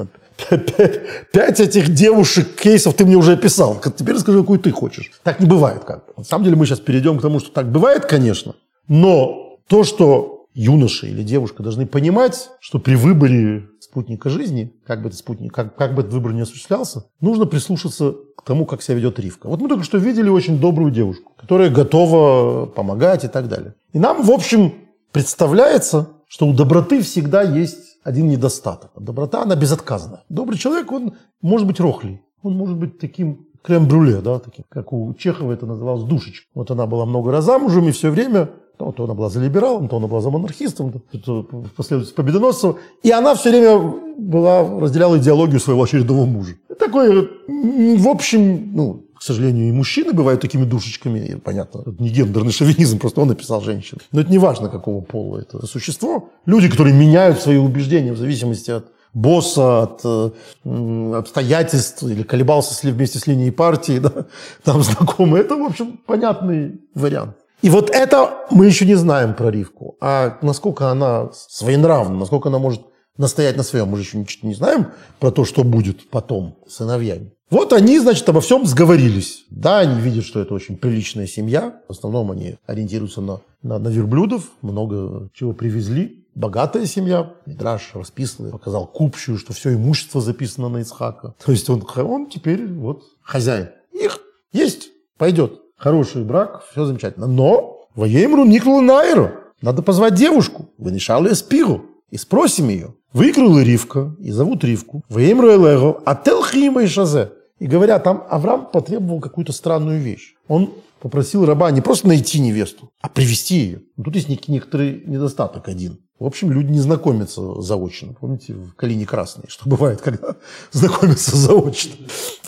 Пять этих девушек, кейсов ты мне уже описал. Теперь расскажи, какую ты хочешь. Так не бывает как На самом деле мы сейчас перейдем к тому, что так бывает, конечно. Но то, что юноша или девушка должны понимать, что при выборе спутника жизни, как бы, этот спутник, как, как бы этот выбор не осуществлялся, нужно прислушаться к тому, как себя ведет Ривка. Вот мы только что видели очень добрую девушку, которая готова помогать и так далее. И нам, в общем, представляется, что у доброты всегда есть один недостаток. Доброта, она безотказна. Добрый человек, он может быть рохлей. Он может быть таким крем-брюле, да, таким, как у Чехова это называлось душечка. Вот она была много раз замужем, и все время то, то она была за либералом, то она была за монархистом, то, то последовательно победоносцем. И она все время была, разделяла идеологию своего очередного мужа. Такой, в общем, ну, к сожалению, и мужчины бывают такими душечками. понятно, это не гендерный шовинизм, просто он написал женщин. Но это не важно, какого пола это существо. Люди, которые меняют свои убеждения в зависимости от босса, от э, обстоятельств, или колебался вместе с линией партии, да, там знакомые. Это, в общем, понятный вариант. И вот это мы еще не знаем про Ривку. А насколько она своенравна, насколько она может настоять на своем, мы же еще ничего не знаем про то, что будет потом с сыновьями. Вот они, значит, обо всем сговорились. Да, они видят, что это очень приличная семья. В основном они ориентируются на, на, на верблюдов, много чего привезли. Богатая семья. Мидраш расписывал, показал купщую, что все имущество записано на Исхака. То есть он, он теперь вот хозяин. Их есть Пойдет. Хороший брак, все замечательно. Но воемру никлу найру. Надо позвать девушку. Вынешал спиру. И спросим ее. Выиграла Ривка, и зовут Ривку. Воемру элего, а телхима и шазе. И говорят, там Авраам потребовал какую-то странную вещь. Он попросил раба не просто найти невесту, а привести ее. Но тут есть некоторый недостаток один. В общем, люди не знакомятся заочно. Помните, в «Калине красной», что бывает, когда знакомятся заочно.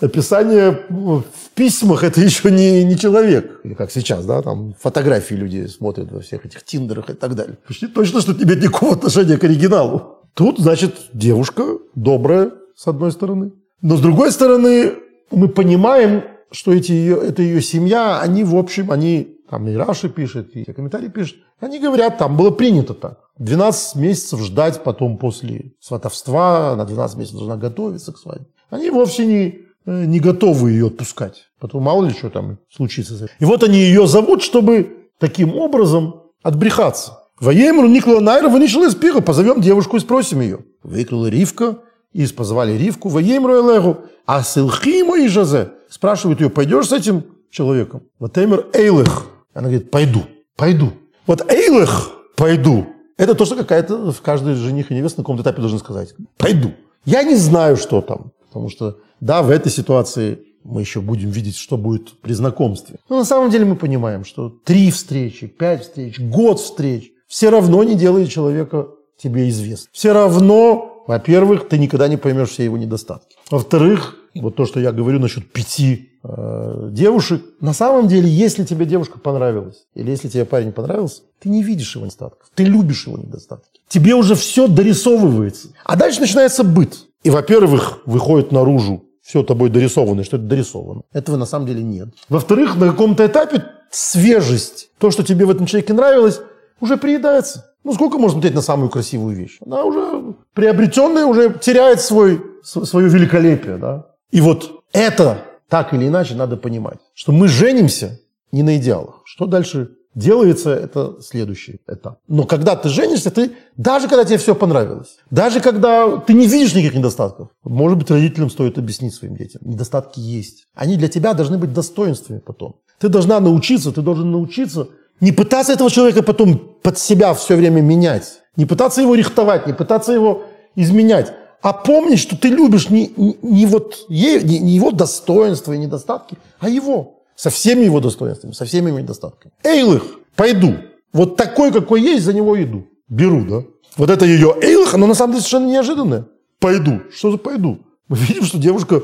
Описание в письмах – это еще не, не человек. Или как сейчас, да, там фотографии люди смотрят во всех этих тиндерах и так далее. Почти точно, что тебе никакого отношения к оригиналу. Тут, значит, девушка добрая, с одной стороны. Но с другой стороны, мы понимаем, что эти ее, это ее семья, они, в общем, они, там и Раши пишет, и комментарии пишут, они говорят, там было принято так. 12 месяцев ждать потом после сватовства, на 12 месяцев должна готовиться к свадьбе. Они вовсе не, э, не готовы ее отпускать. Потом мало ли что там случится. И вот они ее зовут, чтобы таким образом отбрехаться. Воемру Никола Найра вынесла из пира, позовем девушку и спросим ее. Выкрыла Ривка, и позвали Ривку, Воемру Элегу, а Силхима и Жазе. Спрашивают ее, пойдешь с этим человеком? Вот Эмер Эйлех. Она говорит, пойду, пойду. Вот Эйлех, пойду. Это то, что какая-то в каждой жених и невеста на каком-то этапе должен сказать. Пойду. Я не знаю, что там. Потому что, да, в этой ситуации мы еще будем видеть, что будет при знакомстве. Но на самом деле мы понимаем, что три встречи, пять встреч, год встреч все равно не делает человека тебе известным. Все равно, во-первых, ты никогда не поймешь все его недостатки. Во-вторых, вот то, что я говорю насчет пяти э, девушек. На самом деле, если тебе девушка понравилась, или если тебе парень понравился, ты не видишь его недостатков, ты любишь его недостатки. Тебе уже все дорисовывается. А дальше начинается быт. И, во-первых, выходит наружу все тобой дорисовано, что это дорисовано. Этого на самом деле нет. Во-вторых, на каком-то этапе свежесть, то, что тебе в этом человеке нравилось, уже приедается. Ну, сколько можно смотреть на самую красивую вещь? Она уже приобретенная, уже теряет свой, свое великолепие, да? И вот это так или иначе надо понимать, что мы женимся не на идеалах. Что дальше делается, это следующий этап. Но когда ты женишься, ты, даже когда тебе все понравилось, даже когда ты не видишь никаких недостатков, может быть, родителям стоит объяснить своим детям, недостатки есть. Они для тебя должны быть достоинствами потом. Ты должна научиться, ты должен научиться не пытаться этого человека потом под себя все время менять, не пытаться его рихтовать, не пытаться его изменять, а помнить, что ты любишь не, не, не, вот, не, не его достоинства и недостатки, а его. Со всеми его достоинствами, со всеми его недостатками. Эйлых, пойду. Вот такой, какой есть, за него иду. Беру, да? Вот это ее эйлых, оно на самом деле совершенно неожиданное. Пойду. Что за пойду? Мы видим, что девушка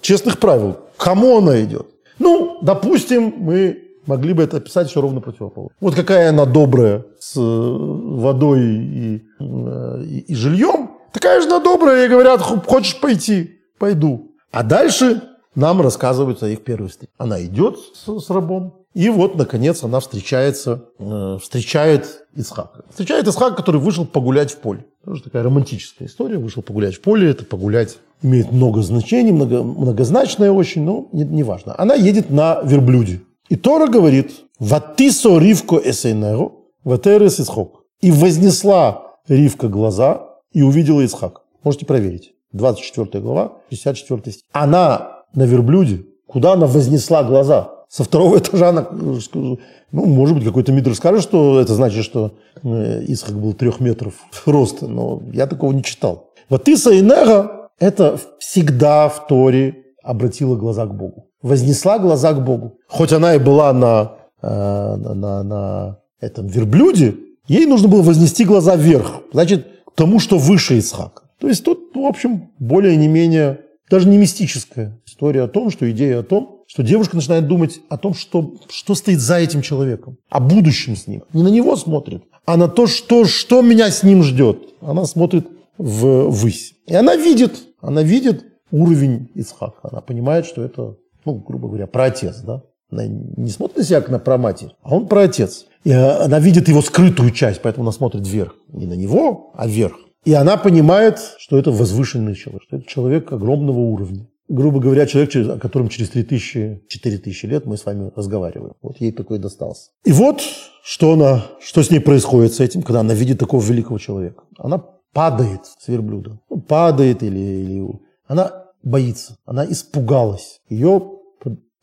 честных правил. Кому она идет? Ну, допустим, мы могли бы это описать все ровно противоположно. Вот какая она добрая с э, водой и, э, и, и жильем, Такая же она добрая, и говорят, хочешь пойти? Пойду. А дальше нам рассказывают о их первой встрече. Она идет с, с рабом, и вот, наконец, она встречается, э, встречает Исхака. Встречает Исхака, который вышел погулять в поле. Тоже такая романтическая история. Вышел погулять в поле. Это погулять имеет много значений, много, многозначное очень, но не, не важно. Она едет на верблюде. И Тора говорит, «Ватисо ривко эсейнеро, ватерес исхок». И вознесла Ривка глаза и увидела Исхак. Можете проверить. 24 глава, 64 стих. Она на верблюде, куда она вознесла глаза? Со второго этажа она, ну, может быть, какой-то мидр скажет, что это значит, что э, Исхак был трех метров роста, но я такого не читал. Вот Иса и Нега – это всегда в Торе обратила глаза к Богу. Вознесла глаза к Богу. Хоть она и была на, э, на, на, на этом верблюде, ей нужно было вознести глаза вверх. Значит, тому, что выше Исхака. То есть тут, в общем, более не менее, даже не мистическая история о том, что идея о том, что девушка начинает думать о том, что, что стоит за этим человеком, о будущем с ним. Не на него смотрит, а на то, что, что меня с ним ждет. Она смотрит в высь. И она видит, она видит уровень Исхака. Она понимает, что это, ну, грубо говоря, про отец, да? Она не смотрит на себя как на проматерь, а он про отец. И э, она видит его скрытую часть, поэтому она смотрит вверх. Не на него, а вверх. И она понимает, что это возвышенный человек, что это человек огромного уровня. Грубо говоря, человек, о котором через 3000, 4000 лет мы с вами разговариваем. Вот ей такой достался. И вот, что, она, что с ней происходит с этим, когда она видит такого великого человека. Она падает с верблюда. Ну, падает или, или... Она боится, она испугалась. Ее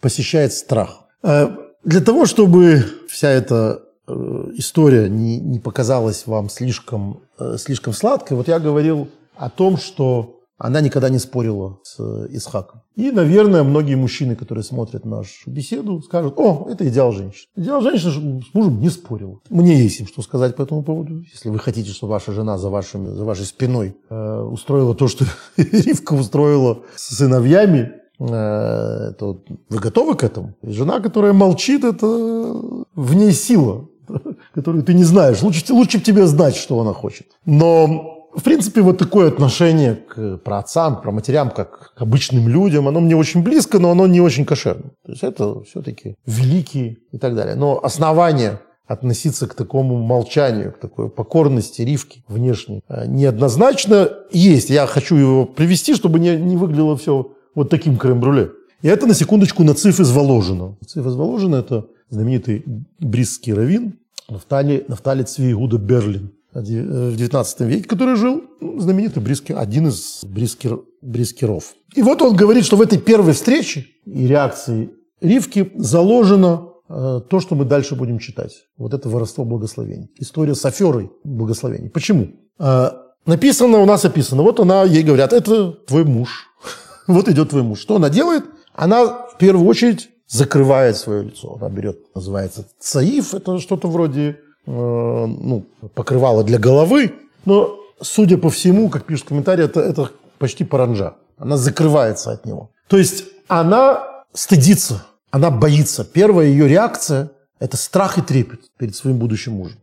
посещает страх. Э, для того, чтобы вся эта э, история не, не показалась вам слишком, э, слишком сладкой, вот я говорил о том, что она никогда не спорила с Исхаком. И, наверное, многие мужчины, которые смотрят нашу беседу, скажут, о, это идеал женщины. Идеал женщины с мужем не спорил. Мне есть им что сказать по этому поводу. Если вы хотите, чтобы ваша жена за, вашими, за вашей спиной э, устроила то, что Ривка устроила с сыновьями, э, то вы готовы к этому? Жена, которая молчит, это в ней сила, которую ты не знаешь. Лучше, лучше тебе знать, что она хочет. Но в принципе, вот такое отношение к праотцам, к праматерям, как к обычным людям, оно мне очень близко, но оно не очень кошерно. То есть это все-таки великие и так далее. Но основание относиться к такому молчанию, к такой покорности Ривки внешней э, неоднозначно есть. Я хочу его привести, чтобы не, не выглядело все вот таким крем-брюле. И это, на секундочку, нациф из Воложина. Нациф из Воложина – это знаменитый брисский раввин Нафтали, Нафтали Цвиигуда Берлин в XIX веке, который жил, ну, знаменитый брискер, один из брискер, брискеров. И вот он говорит, что в этой первой встрече и реакции Ривки заложено э, то, что мы дальше будем читать. Вот это воровство благословений. История с аферой благословений. Почему? Э, написано, у нас описано, вот она, ей говорят, это твой муж. вот идет твой муж. Что она делает? Она в первую очередь закрывает свое лицо. Она берет, называется цаиф, это что-то вроде Э, ну, покрывало для головы, но, судя по всему, как пишут комментарии, это, это почти паранжа. Она закрывается от него. То есть она стыдится, она боится. Первая ее реакция – это страх и трепет перед своим будущим мужем.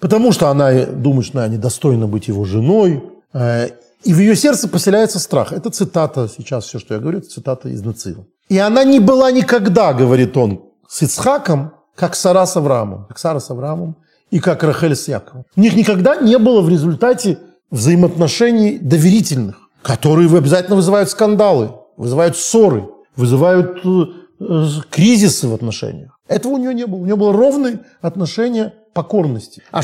Потому что она думает, что она недостойна быть его женой, э, и в ее сердце поселяется страх. Это цитата, сейчас все, что я говорю, это цитата из Нацила. И она не была никогда, говорит он, с Ицхаком, как Сара с Авраамом. Как Сара с Авраамом и как Рахель с Яковом. У них никогда не было в результате взаимоотношений доверительных, которые обязательно вызывают скандалы, вызывают ссоры, вызывают э, э, кризисы в отношениях. Этого у нее не было. У нее было ровное отношение покорности. А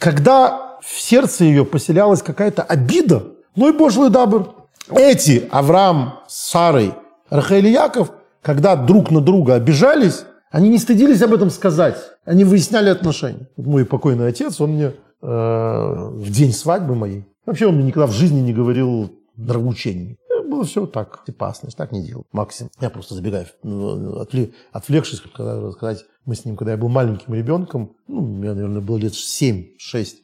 когда в сердце ее поселялась какая-то обида, лой божий дабр, эти, Авраам с Сарой, Рахель и Яков, когда друг на друга обижались, они не стыдились об этом сказать. Они выясняли отношения. Вот мой покойный отец, он мне э, в день свадьбы моей, вообще он мне никогда в жизни не говорил нравоучений. Было все так, опасность, так не делал. Максим. Я просто забегаю, ну, отвлек, отвлекшись, когда рассказать, мы с ним, когда я был маленьким ребенком, ну, мне, наверное, было лет 7-6,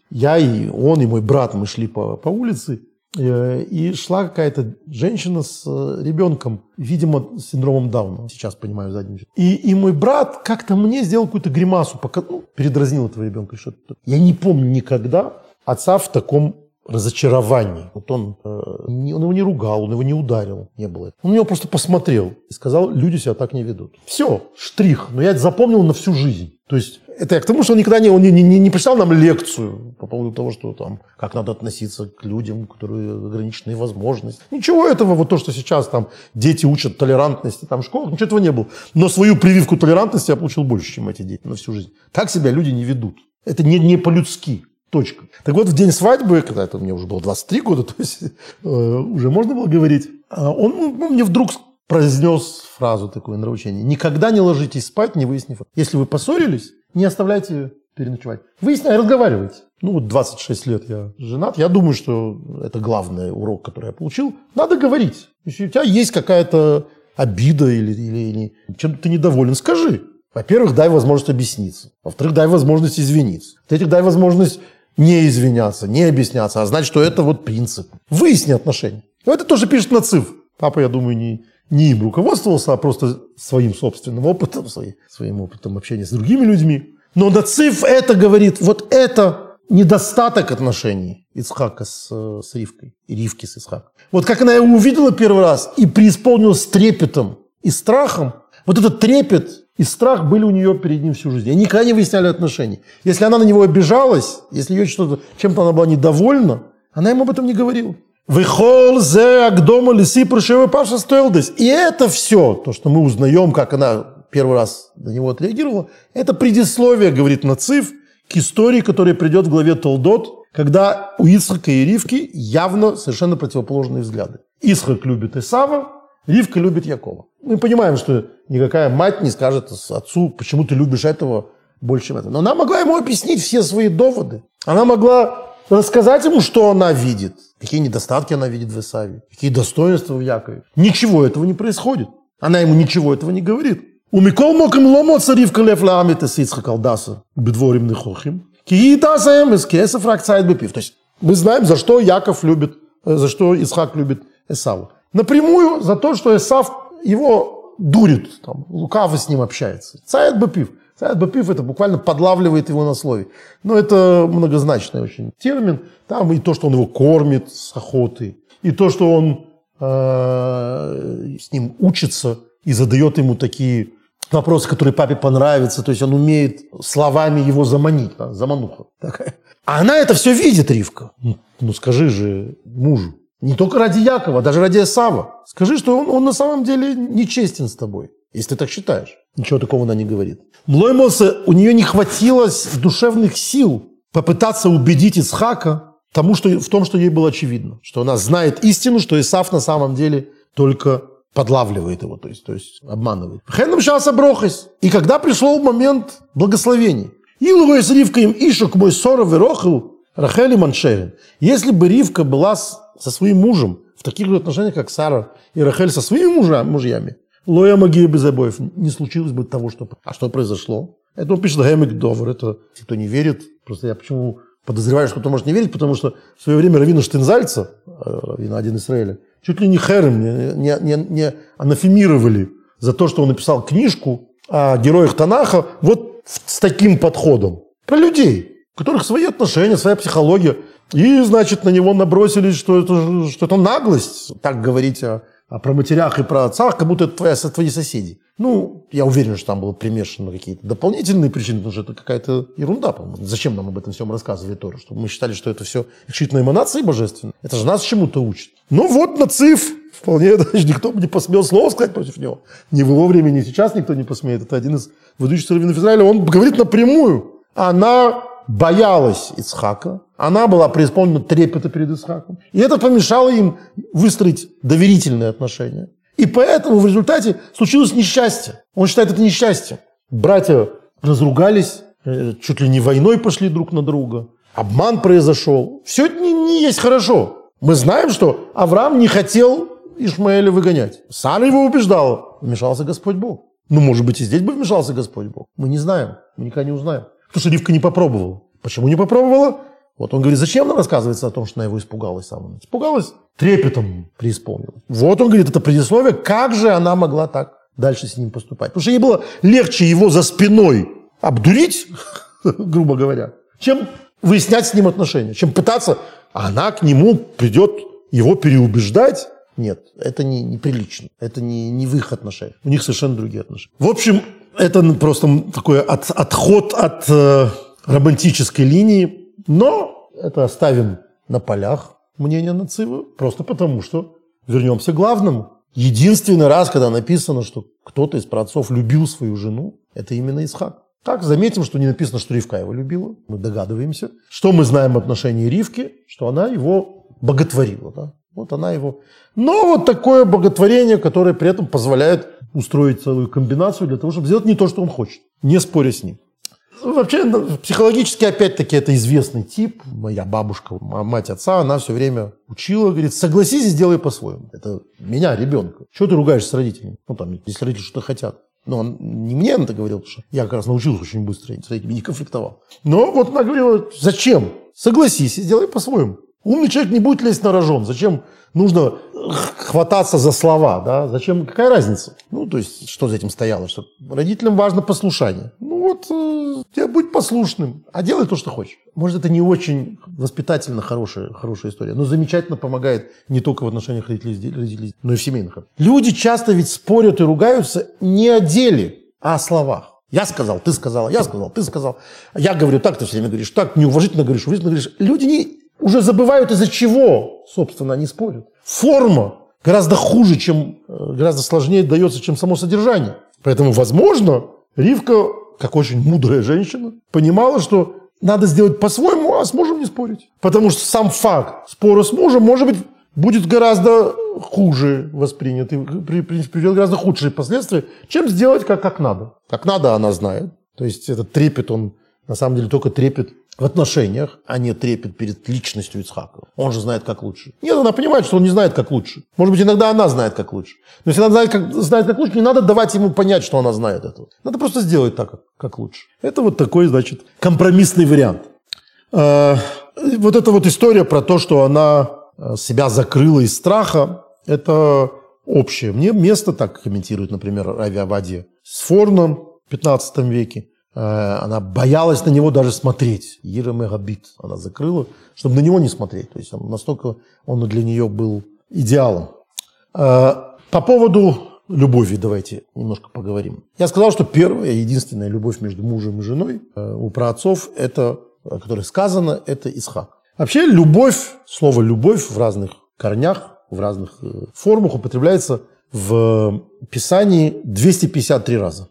я и он, и мой брат, мы шли по, по улице, Э, и шла какая-то женщина с э, ребенком, видимо, с синдромом Дауна, сейчас понимаю задним И, и мой брат как-то мне сделал какую-то гримасу, пока, ну, передразнил этого ребенка. Что-то. Я не помню никогда отца в таком разочаровании. Вот он, э, он его не ругал, он его не ударил, не было. Он на него просто посмотрел и сказал, люди себя так не ведут. Все, штрих. Но я это запомнил на всю жизнь. То есть это я к тому, что он никогда не, он не, не, не прочитал нам лекцию по поводу того, что там, как надо относиться к людям, у которых ограниченные возможности. Ничего этого, вот то, что сейчас там дети учат толерантности, там в школах, ничего этого не было. Но свою прививку толерантности я получил больше, чем эти дети на всю жизнь. Так себя люди не ведут. Это не, не по-людски. Точка. Так вот, в день свадьбы, когда это мне уже было 23 года, то есть э, уже можно было говорить, а он ну, мне вдруг произнес фразу такое нравоучение. Никогда не ложитесь спать, не выяснив. Если вы поссорились, не оставляйте переночевать. Выясняй, разговаривайте. Ну, вот 26 лет я женат. Я думаю, что это главный урок, который я получил. Надо говорить. Если у тебя есть какая-то обида или, или, или чем-то ты недоволен, скажи. Во-первых, дай возможность объясниться. Во-вторых, дай возможность извиниться. В-третьих, дай возможность не извиняться, не объясняться, а знать, что это вот принцип. Выясни отношения. Это тоже пишет Нацив. Папа, я думаю, не, не им руководствовался, а просто своим собственным опытом, своим опытом общения с другими людьми. Но Нациф это говорит, вот это недостаток отношений Ицхака с, с Ривкой, и Ривки с Ицхаком. Вот как она его увидела первый раз и преисполнилась трепетом и страхом, вот этот трепет и страх были у нее перед ним всю жизнь. Они никогда не выясняли отношений. Если она на него обижалась, если ее что-то, чем-то она была недовольна, она ему об этом не говорила. Выхол зе агдома лиси паршивый паша стоилдес. И это все, то, что мы узнаем, как она первый раз на него отреагировала, это предисловие, говорит Нацив, к истории, которая придет в главе Толдот, когда у Исхака и Ривки явно совершенно противоположные взгляды. Исхак любит Исава, Ривка любит Якова. Мы понимаем, что никакая мать не скажет отцу, почему ты любишь этого больше, чем это. Но она могла ему объяснить все свои доводы. Она могла рассказать ему, что она видит, какие недостатки она видит в Исаве, какие достоинства в Якове. Ничего этого не происходит. Она ему ничего этого не говорит. У Микол моким ломо царив калев ламит Исицха колдаса бедворим нехохим. Ки дасаем из кесов ракцайт бепив. То есть мы знаем, за что Яков любит, э, за что Исхак любит Исаву. Напрямую за то, что Исав его дурит, там, лукаво с ним общается. Цайт бепив. Цайт бепив это буквально подлавливает его на слове. Но это многозначный очень термин. Там и то, что он его кормит с охоты, и то, что он э, с ним учится и задает ему такие вопросы, которые папе понравятся. То есть он умеет словами его заманить. Замануха такая. А она это все видит, Ривка. Ну, ну скажи же мужу. Не только ради Якова, даже ради Сава. Скажи, что он, он на самом деле нечестен с тобой, если ты так считаешь. Ничего такого она не говорит. Млоймоса, у нее не хватило душевных сил попытаться убедить Исхака тому, что, в том, что ей было очевидно. Что она знает истину, что Исав на самом деле только подлавливает его, то есть, то есть обманывает. Хеном сейчас оброхась. И когда пришел момент благословений, Илугой с Ривкой им Ишок мой ссоров и рохил Рахели Маншерин. Если бы Ривка была с, со своим мужем в таких же отношениях, как Сара и Рахель со своими мужа, мужьями, Лоя магия без обоев, не случилось бы того, что... А что произошло? Это он пишет Гэмик Довер, это кто не верит. Просто я почему подозреваю, что кто может не верить, потому что в свое время Равина Штензальца, э, Равина один Израиля, чуть ли не Херем, не, не, не анафемировали за то, что он написал книжку о героях Танаха вот с таким подходом. Про людей, у которых свои отношения, своя психология. И, значит, на него набросились, что это, что это наглость, так говорить о, о про матерях и про отцах, как будто это твоя, твои соседи. Ну, я уверен, что там было примешано какие-то дополнительные причины, потому что это какая-то ерунда, по-моему. Зачем нам об этом всем рассказывали тоже? Чтобы мы считали, что это все исключительно эманации божественные. Это же нас чему-то учит. Ну вот, нацив, вполне даже никто бы не посмел слова сказать против него. Ни в его времени, ни сейчас никто не посмеет. Это один из выдающихся раввинов Израиля. Он говорит напрямую. Она боялась Ицхака, она была преисполнена трепета перед Исхаком. И это помешало им выстроить доверительные отношения. И поэтому в результате случилось несчастье. Он считает это несчастье. Братья разругались, э, чуть ли не войной пошли друг на друга. Обман произошел. Все это не, не есть хорошо. Мы знаем, что Авраам не хотел Ишмаэля выгонять. Сара его убеждала. Вмешался Господь Бог. Ну, может быть, и здесь бы вмешался Господь Бог. Мы не знаем. Мы никогда не узнаем. Потому что Ривка не попробовала. Почему не попробовала? Вот он говорит, зачем она рассказывается о том, что она его испугалась сама? Испугалась, трепетом преисполнилась. Вот он говорит, это предисловие, как же она могла так дальше с ним поступать? Потому что ей было легче его за спиной обдурить, грубо говоря, чем выяснять с ним отношения, чем пытаться, а она к нему придет его переубеждать. Нет, это не, неприлично, это не, не в их отношениях. У них совершенно другие отношения. В общем, это просто такой от, отход от э, романтической линии, но это оставим на полях мнения Нацива, просто потому что вернемся к главному. Единственный раз, когда написано, что кто-то из праотцов любил свою жену, это именно Исхак. Так, заметим, что не написано, что Ривка его любила. Мы догадываемся. Что мы знаем в отношении Ривки? Что она его боготворила. Да? Вот она его... Но вот такое боготворение, которое при этом позволяет устроить целую комбинацию для того, чтобы сделать не то, что он хочет, не споря с ним. Вообще, ну, психологически, опять-таки, это известный тип. Моя бабушка, мать отца, она все время учила, говорит, согласись и сделай по-своему. Это меня, ребенка. Чего ты ругаешься с родителями? Ну, там, если родители что-то хотят. Но он не мне это говорил, потому что я как раз научился очень быстро с родителями, не конфликтовал. Но вот она говорила, зачем? Согласись и сделай по-своему. Умный человек не будет лезть на рожон. Зачем нужно хвататься за слова, да? Зачем? Какая разница? Ну, то есть, что за этим стояло? Что родителям важно послушание. Ну, вот, э, тебе будь послушным, а делай то, что хочешь. Может, это не очень воспитательно хорошая, хорошая история, но замечательно помогает не только в отношениях родителей, родителей, но и в семейных. Люди часто ведь спорят и ругаются не о деле, а о словах. Я сказал, ты сказала, я сказал, ты сказал. Я говорю так, ты все время говоришь так, неуважительно говоришь, уважительно говоришь. Люди не, уже забывают, из-за чего, собственно, они спорят. Форма гораздо хуже, чем, э, гораздо сложнее дается, чем само содержание. Поэтому, возможно, Ривка, как очень мудрая женщина, понимала, что надо сделать по-своему, а с мужем не спорить. Потому что сам факт спора с мужем, может быть, будет гораздо хуже воспринят и приведет гораздо худшие последствия, чем сделать как, как надо. Как надо, она знает. То есть этот трепет, он на самом деле только трепет в отношениях, а не трепет перед личностью Ицхака. Он же знает, как лучше. Нет, она понимает, что он не знает, как лучше. Может быть, иногда она знает, как лучше. Но если она знает, как, знает, как лучше, не надо давать ему понять, что она знает это. Надо просто сделать так, как, как лучше. Это вот такой, значит, компромиссный вариант. А, вот эта вот история про то, что она а, себя закрыла из страха, это общее. Мне место так комментирует, например, Рави Авадия с Форном в 15 веке. Э, она боялась на него даже смотреть. Ира Мегабит она закрыла, чтобы на него не смотреть. То есть он, настолько он для нее был идеалом. Э, по поводу любови давайте немножко поговорим. Я сказал, что первая, единственная любовь между мужем и женой э, у праотцов, это, о которой сказано, это Исхак. Вообще любовь, слово любовь в разных корнях, в разных формах употребляется в Писании 253 раза.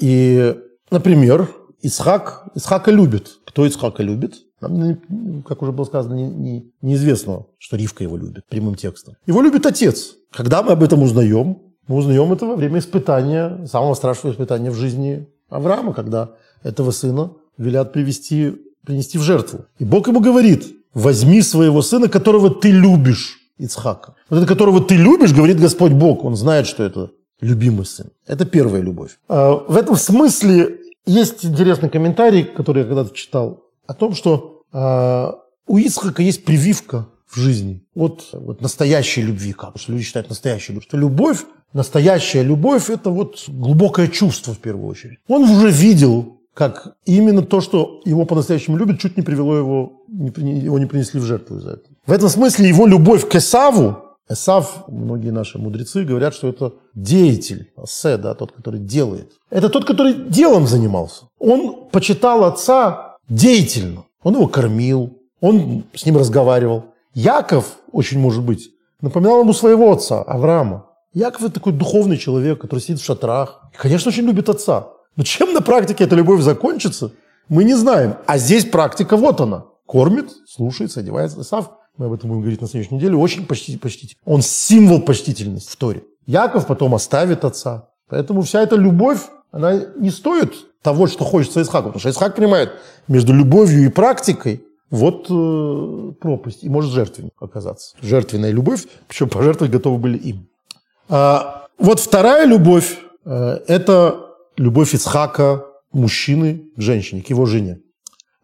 И Например, Исхак, Исхака любит. Кто Исхака любит? Нам, как уже было сказано, не, не, неизвестно, что Ривка его любит прямым текстом. Его любит отец. Когда мы об этом узнаем? Мы узнаем это во время испытания, самого страшного испытания в жизни Авраама, когда этого сына велят привести, принести в жертву. И Бог ему говорит, возьми своего сына, которого ты любишь, Ицхака. Вот это, которого ты любишь, говорит Господь Бог. Он знает, что это любимый сын. Это первая любовь. А, в этом смысле есть интересный комментарий, который я когда-то читал, о том, что а, у Исхака есть прививка в жизни от вот настоящей любви, как что люди считают настоящей любовью, что любовь, настоящая любовь – это вот глубокое чувство в первую очередь. Он уже видел, как именно то, что его по-настоящему любит, чуть не привело его, его не принесли в жертву из-за этого. В этом смысле его любовь к Эсаву Эсав, многие наши мудрецы говорят, что это деятель, асе, да, тот, который делает. Это тот, который делом занимался. Он почитал отца деятельно. Он его кормил, он с ним разговаривал. Яков, очень может быть, напоминал ему своего отца, Авраама. Яков – это такой духовный человек, который сидит в шатрах. И, конечно, очень любит отца. Но чем на практике эта любовь закончится, мы не знаем. А здесь практика вот она. Кормит, слушается, одевается. Исав мы об этом будем говорить на следующей неделе, очень почти, почтительный. Он символ почтительности в Торе. Яков потом оставит отца. Поэтому вся эта любовь, она не стоит того, что хочется Исхаку. Потому что Исхак понимает, между любовью и практикой вот э, пропасть. И может жертвенник оказаться. Жертвенная любовь, причем пожертвовать готовы были им. А, вот вторая любовь э, – это любовь Исхака, мужчины к женщине, к его жене.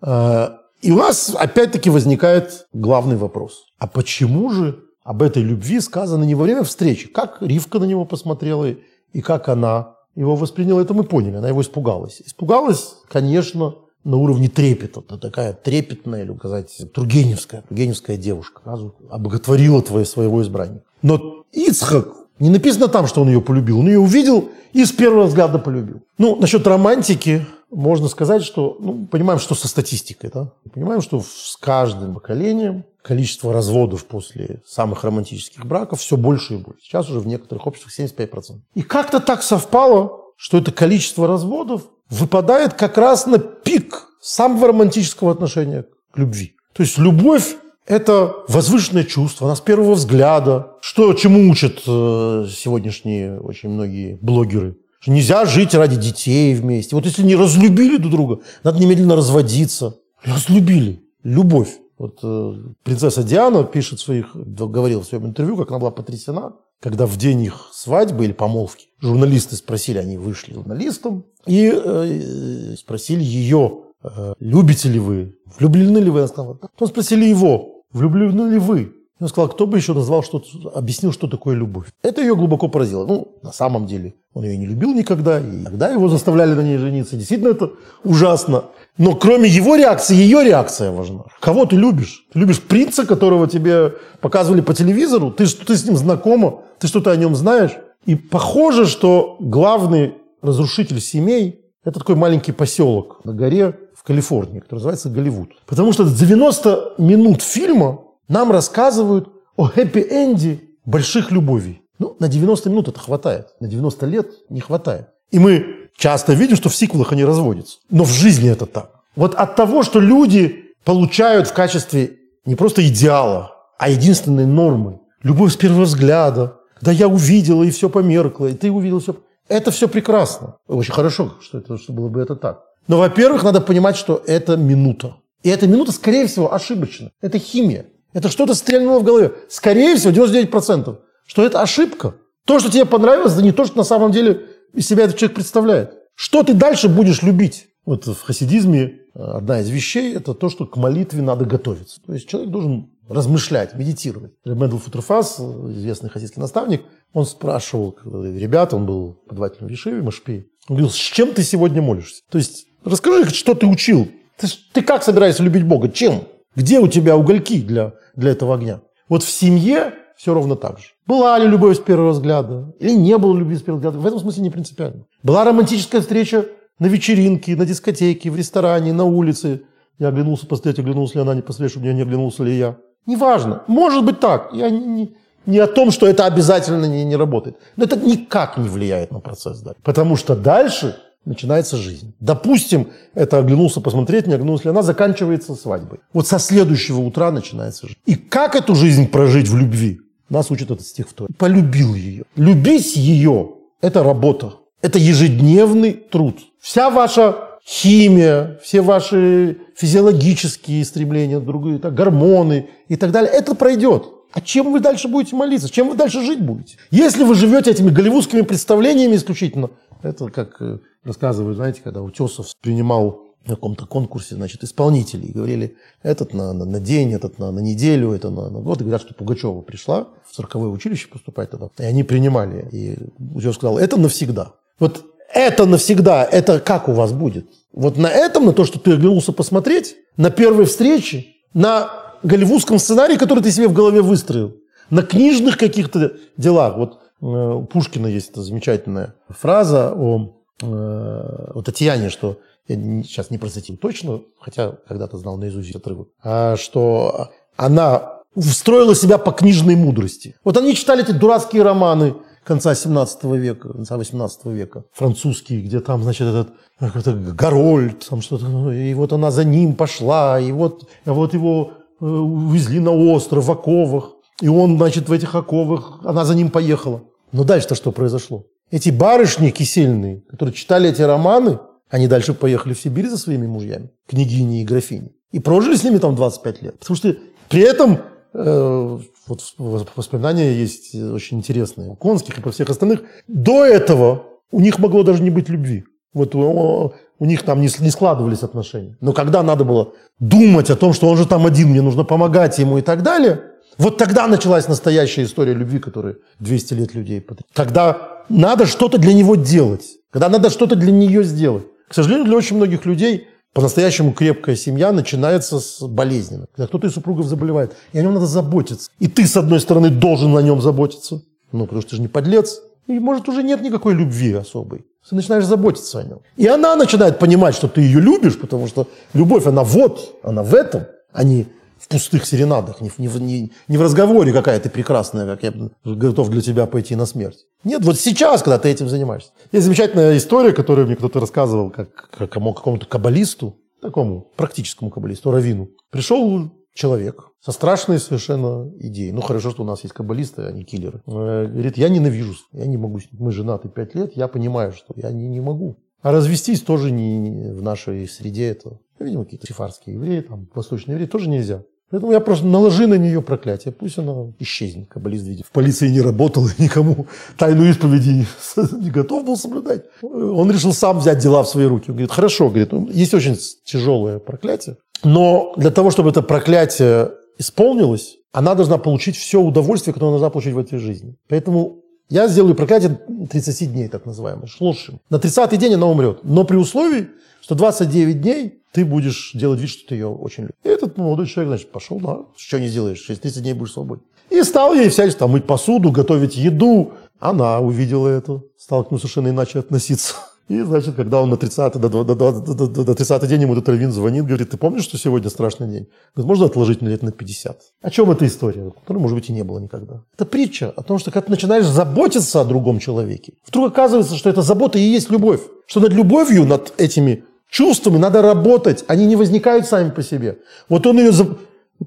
А, и у нас опять-таки возникает главный вопрос. А почему же об этой любви сказано не во время встречи? Как Ривка на него посмотрела и как она его восприняла, это мы поняли. Она его испугалась. Испугалась, конечно, на уровне трепета. Это такая трепетная, или сказать, Тургеневская, Тургеневская девушка. Сразу обоготворила твое, своего избранника. Но Ицхак, не написано там, что он ее полюбил. Он ее увидел и с первого взгляда полюбил. Ну, насчет романтики, можно сказать, что, ну, понимаем, что со статистикой, да? Понимаем, что с каждым поколением количество разводов после самых романтических браков все больше и больше. Сейчас уже в некоторых обществах 75%. И как-то так совпало, что это количество разводов выпадает как раз на пик самого романтического отношения к любви. То есть любовь – это возвышенное чувство, она с первого взгляда. Что, чему учат э, сегодняшние очень многие блогеры? Что нельзя жить ради детей вместе. Вот если не разлюбили друг друга, надо немедленно разводиться. Разлюбили. Любовь. Вот э, принцесса Диана пишет своих, говорила в своем интервью, как она была потрясена, когда в день их свадьбы или помолвки журналисты спросили, они вышли журналистам, и э, спросили ее, э, любите ли вы, влюблены ли вы? Она сказала, потом спросили его, влюблены ли вы? Он сказал, кто бы еще назвал, что объяснил, что такое любовь. Это ее глубоко поразило. Ну, на самом деле, он ее не любил никогда, и тогда его заставляли на ней жениться. Действительно, это ужасно. Но кроме его реакции, ее реакция важна. Кого ты любишь? Ты любишь принца, которого тебе показывали по телевизору? Ты, ты с ним знакома? Ты что-то о нем знаешь? И похоже, что главный разрушитель семей – это такой маленький поселок на горе в Калифорнии, который называется Голливуд. Потому что 90 минут фильма нам рассказывают о хэппи-энде больших любовей. Ну, на 90 минут это хватает, на 90 лет не хватает. И мы часто видим, что в сиквелах они разводятся. Но в жизни это так. Вот от того, что люди получают в качестве не просто идеала, а единственной нормы любовь с первого взгляда, да я увидела, и все померкло, и ты увидел все. Это все прекрасно. Очень хорошо, что, это, что было бы это так. Но, во-первых, надо понимать, что это минута. И эта минута, скорее всего, ошибочна. Это химия. Это что-то стрельнуло в голове. Скорее всего, 99%, что это ошибка. То, что тебе понравилось, это не то, что на самом деле из себя этот человек представляет. Что ты дальше будешь любить? Вот в хасидизме э, одна из вещей – это то, что к молитве надо готовиться. То есть человек должен размышлять, медитировать. Мендел Футурфас, известный хасидский наставник, он спрашивал ребят, он был подвательным в Ешиве, Машпи, он говорил, с чем ты сегодня молишься? То есть расскажи, что ты учил. Ты, ты как собираешься любить Бога? Чем? Где у тебя угольки для, для этого огня? Вот в семье все ровно так же. Была ли любовь с первого взгляда? Или не было любви с первого взгляда? В этом смысле не принципиально. Была романтическая встреча на вечеринке, на дискотеке, в ресторане, на улице. Я оглянулся посмотреть, оглянулся ли она, не посмотреть, чтобы не оглянулся ли я. Неважно. Может быть так. Я не, не, не о том, что это обязательно не, не работает. Но это никак не влияет на процесс. Да. Потому что дальше начинается жизнь. Допустим, это оглянулся посмотреть, не оглянулся ли она, заканчивается свадьбой. Вот со следующего утра начинается жизнь. И как эту жизнь прожить в любви? Нас учит этот стих в Торе. Полюбил ее. Любить ее – это работа. Это ежедневный труд. Вся ваша химия, все ваши физиологические стремления, другие, так, гормоны и так далее, это пройдет. А чем вы дальше будете молиться? Чем вы дальше жить будете? Если вы живете этими голливудскими представлениями исключительно, это как э, рассказывают, знаете, когда Утесов принимал на каком-то конкурсе, значит, исполнителей. Говорили, этот на, на, на день, этот на, на неделю, это на, на год. И говорят, что Пугачева пришла в цирковое училище поступать тогда. И они принимали. И Утесов сказал, это навсегда. Вот это навсегда, это как у вас будет? Вот на этом, на то, что ты оглянулся посмотреть, на первой встрече, на голливудском сценарии, который ты себе в голове выстроил, на книжных каких-то делах. Вот э, у Пушкина есть эта замечательная фраза о, э, о Татьяне, что я сейчас не процитирую точно, хотя когда-то знал наизусть отрывок, а что она встроила себя по книжной мудрости. Вот они читали эти дурацкие романы конца 17 века, конца 18 века, французский, где там, значит, этот какой-то Гарольд, там что-то, и вот она за ним пошла, и вот, а вот его э, увезли на остров в оковах, и он, значит, в этих оковах, она за ним поехала. Но дальше-то что произошло? Эти барышни кисельные, которые читали эти романы, они дальше поехали в Сибирь за своими мужьями, княгини и графини, и прожили с ними там 25 лет. Потому что при этом э, вот воспоминания есть очень интересные у Конских и по всех остальных. До этого у них могло даже не быть любви. Вот у, у них там не, не складывались отношения. Но когда надо было думать о том, что он же там один, мне нужно помогать ему и так далее, вот тогда началась настоящая история любви, которая 200 лет людей Когда надо что-то для него делать, когда надо что-то для нее сделать. К сожалению, для очень многих людей по-настоящему крепкая семья начинается с болезненно. Когда кто-то из супругов заболевает, и о нем надо заботиться. И ты, с одной стороны, должен о нем заботиться. Ну, потому что ты же не подлец. И, может, уже нет никакой любви особой. Ты начинаешь заботиться о нем. И она начинает понимать, что ты ее любишь, потому что любовь, она вот, она в этом, а не в пустых серенадах, не в, не, не, не в разговоре, какая ты прекрасная, как я готов для тебя пойти на смерть. Нет, вот сейчас, когда ты этим занимаешься. Есть замечательная история, которую мне кто-то рассказывал, как, как какому-то каббалисту, такому практическому каббалисту, равину. Пришел человек со страшной совершенно идеей. Ну, хорошо, что у нас есть каббалисты, а не киллеры. Э, говорит, я ненавижу, я не могу, мы женаты пять лет, я понимаю, что я не, не могу. А развестись тоже не, в нашей среде это, видимо, какие-то сифарские евреи, там, восточные евреи, тоже нельзя. Поэтому я просто наложи на нее проклятие. Пусть она исчезнет, каббалист видит. В полиции не работал и никому тайну исповеди не готов был соблюдать. Он решил сам взять дела в свои руки. Он говорит, хорошо, говорит, «ну, есть очень тяжелое проклятие, но для того, чтобы это проклятие исполнилось, она должна получить все удовольствие, которое она должна получить в этой жизни. Поэтому я сделаю проклятие 30 дней, так называемое, шлошим. На 30-й день она умрет. Но при условии, что 29 дней ты будешь делать вид, что ты ее очень любишь. И этот молодой человек, значит, пошел, да, что не сделаешь, через 30 дней будешь свободен. И стал ей всячески там мыть посуду, готовить еду. Она увидела это, стала к нему совершенно иначе относиться. И, значит, когда он на 30 до, до, до, до, до 30 день ему этот раввин звонит, говорит, ты помнишь, что сегодня страшный день? Говорит, можно отложить на лет на 50? О чем эта история? Которой, может быть, и не было никогда. Это притча о том, что когда ты начинаешь заботиться о другом человеке, вдруг оказывается, что эта забота и есть любовь. Что над любовью, над этими чувствами надо работать, они не возникают сами по себе. Вот он ее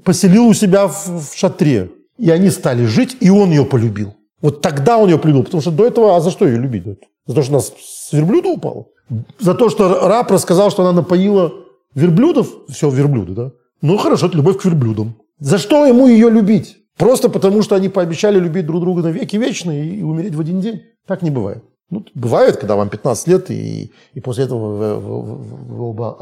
поселил у себя в, в шатре. И они стали жить, и он ее полюбил. Вот тогда он ее полюбил, потому что до этого, а за что ее любить? За то, что она с верблюда упала? За то, что раб рассказал, что она напоила верблюдов? Все, верблюды, да? Ну, хорошо, это любовь к верблюдам. За что ему ее любить? Просто потому, что они пообещали любить друг друга на веки вечные и умереть в один день? Так не бывает. Ну, бывает, когда вам 15 лет, и, и после этого вы, вы, вы, оба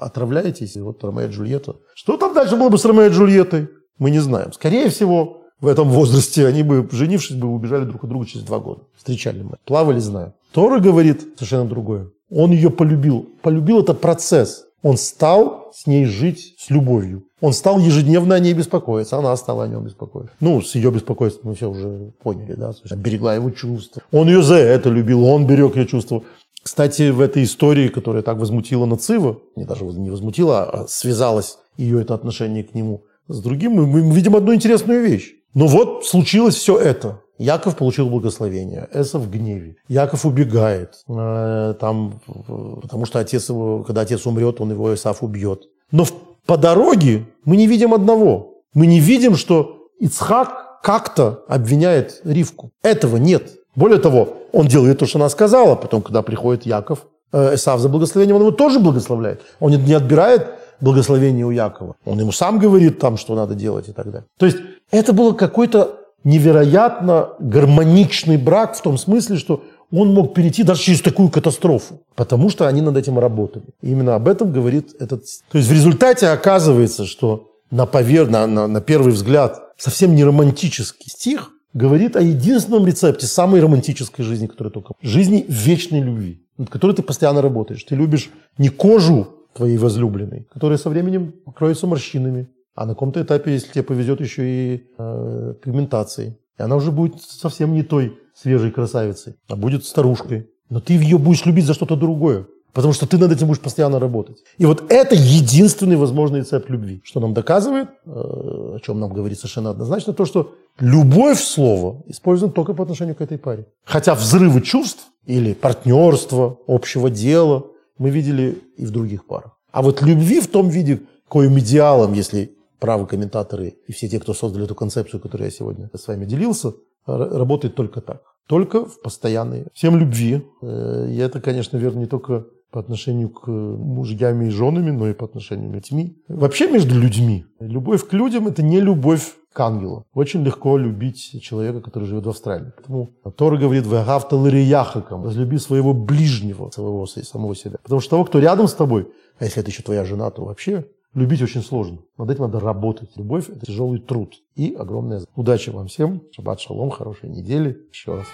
отравляетесь. И вот Ромео и Джульетта. Что там дальше было бы с Ромео и Джульеттой? Мы не знаем. Скорее всего, в этом возрасте они бы, женившись, бы убежали друг от друга через два года. Встречали мы. Плавали, знаю. Тора говорит совершенно другое. Он ее полюбил. Полюбил это процесс. Он стал с ней жить с любовью. Он стал ежедневно о ней беспокоиться, она стала о нем беспокоиться. Ну, с ее беспокойством мы все уже поняли, да, она берегла его чувства. Он ее за это любил, он берег ее чувства. Кстати, в этой истории, которая так возмутила Нацива, не даже не возмутила, а связалась ее это отношение к нему с другим, мы, мы видим одну интересную вещь. Ну вот случилось все это. Яков получил благословение, Эсов в гневе. Яков убегает, э, там, потому что отец его, когда отец умрет, он его Исаф убьет. Но по дороге мы не видим одного. Мы не видим, что Ицхак как-то обвиняет Ривку. Этого нет. Более того, он делает то, что она сказала. Потом, когда приходит Яков, э, Исаф за благословением, он его тоже благословляет. Он не отбирает благословение у Якова. Он ему сам говорит там, что надо делать и так далее. То есть это было какой-то невероятно гармоничный брак в том смысле, что он мог перейти даже через такую катастрофу, потому что они над этим работали. И именно об этом говорит этот... То есть в результате оказывается, что на, повер... на, на, на первый взгляд совсем не романтический стих говорит о единственном рецепте самой романтической жизни, которая только... Жизни вечной любви, над которой ты постоянно работаешь. Ты любишь не кожу твоей возлюбленной, которая со временем покроется морщинами, а на каком-то этапе, если тебе повезет, еще и э, пигментацией. И она уже будет совсем не той свежей красавицей, а будет старушкой. Но ты ее будешь любить за что-то другое. Потому что ты над этим будешь постоянно работать. И вот это единственный возможный рецепт любви. Что нам доказывает, э, о чем нам говорит совершенно однозначно, то, что любовь слова используем только по отношению к этой паре. Хотя взрывы чувств или партнерство, общего дела мы видели и в других парах. А вот любви в том виде, коим идеалом, если правы комментаторы и все те, кто создали эту концепцию, которую я сегодня с вами делился, работает только так. Только в постоянной. Всем любви. Э, и это, конечно, верно не только по отношению к мужьями и женами, но и по отношению к детьми. Вообще между людьми. Любовь к людям – это не любовь к ангелу. Очень легко любить человека, который живет в Австралии. Поэтому Тора говорит «Вегавта лырияхакам» – «Разлюби своего ближнего, своего, самого себя». Потому что того, кто рядом с тобой, а если это еще твоя жена, то вообще Любить очень сложно. Над этим надо работать. Любовь – это тяжелый труд. И огромная удачи вам всем. Шаббат шалом, хорошей недели. Еще раз.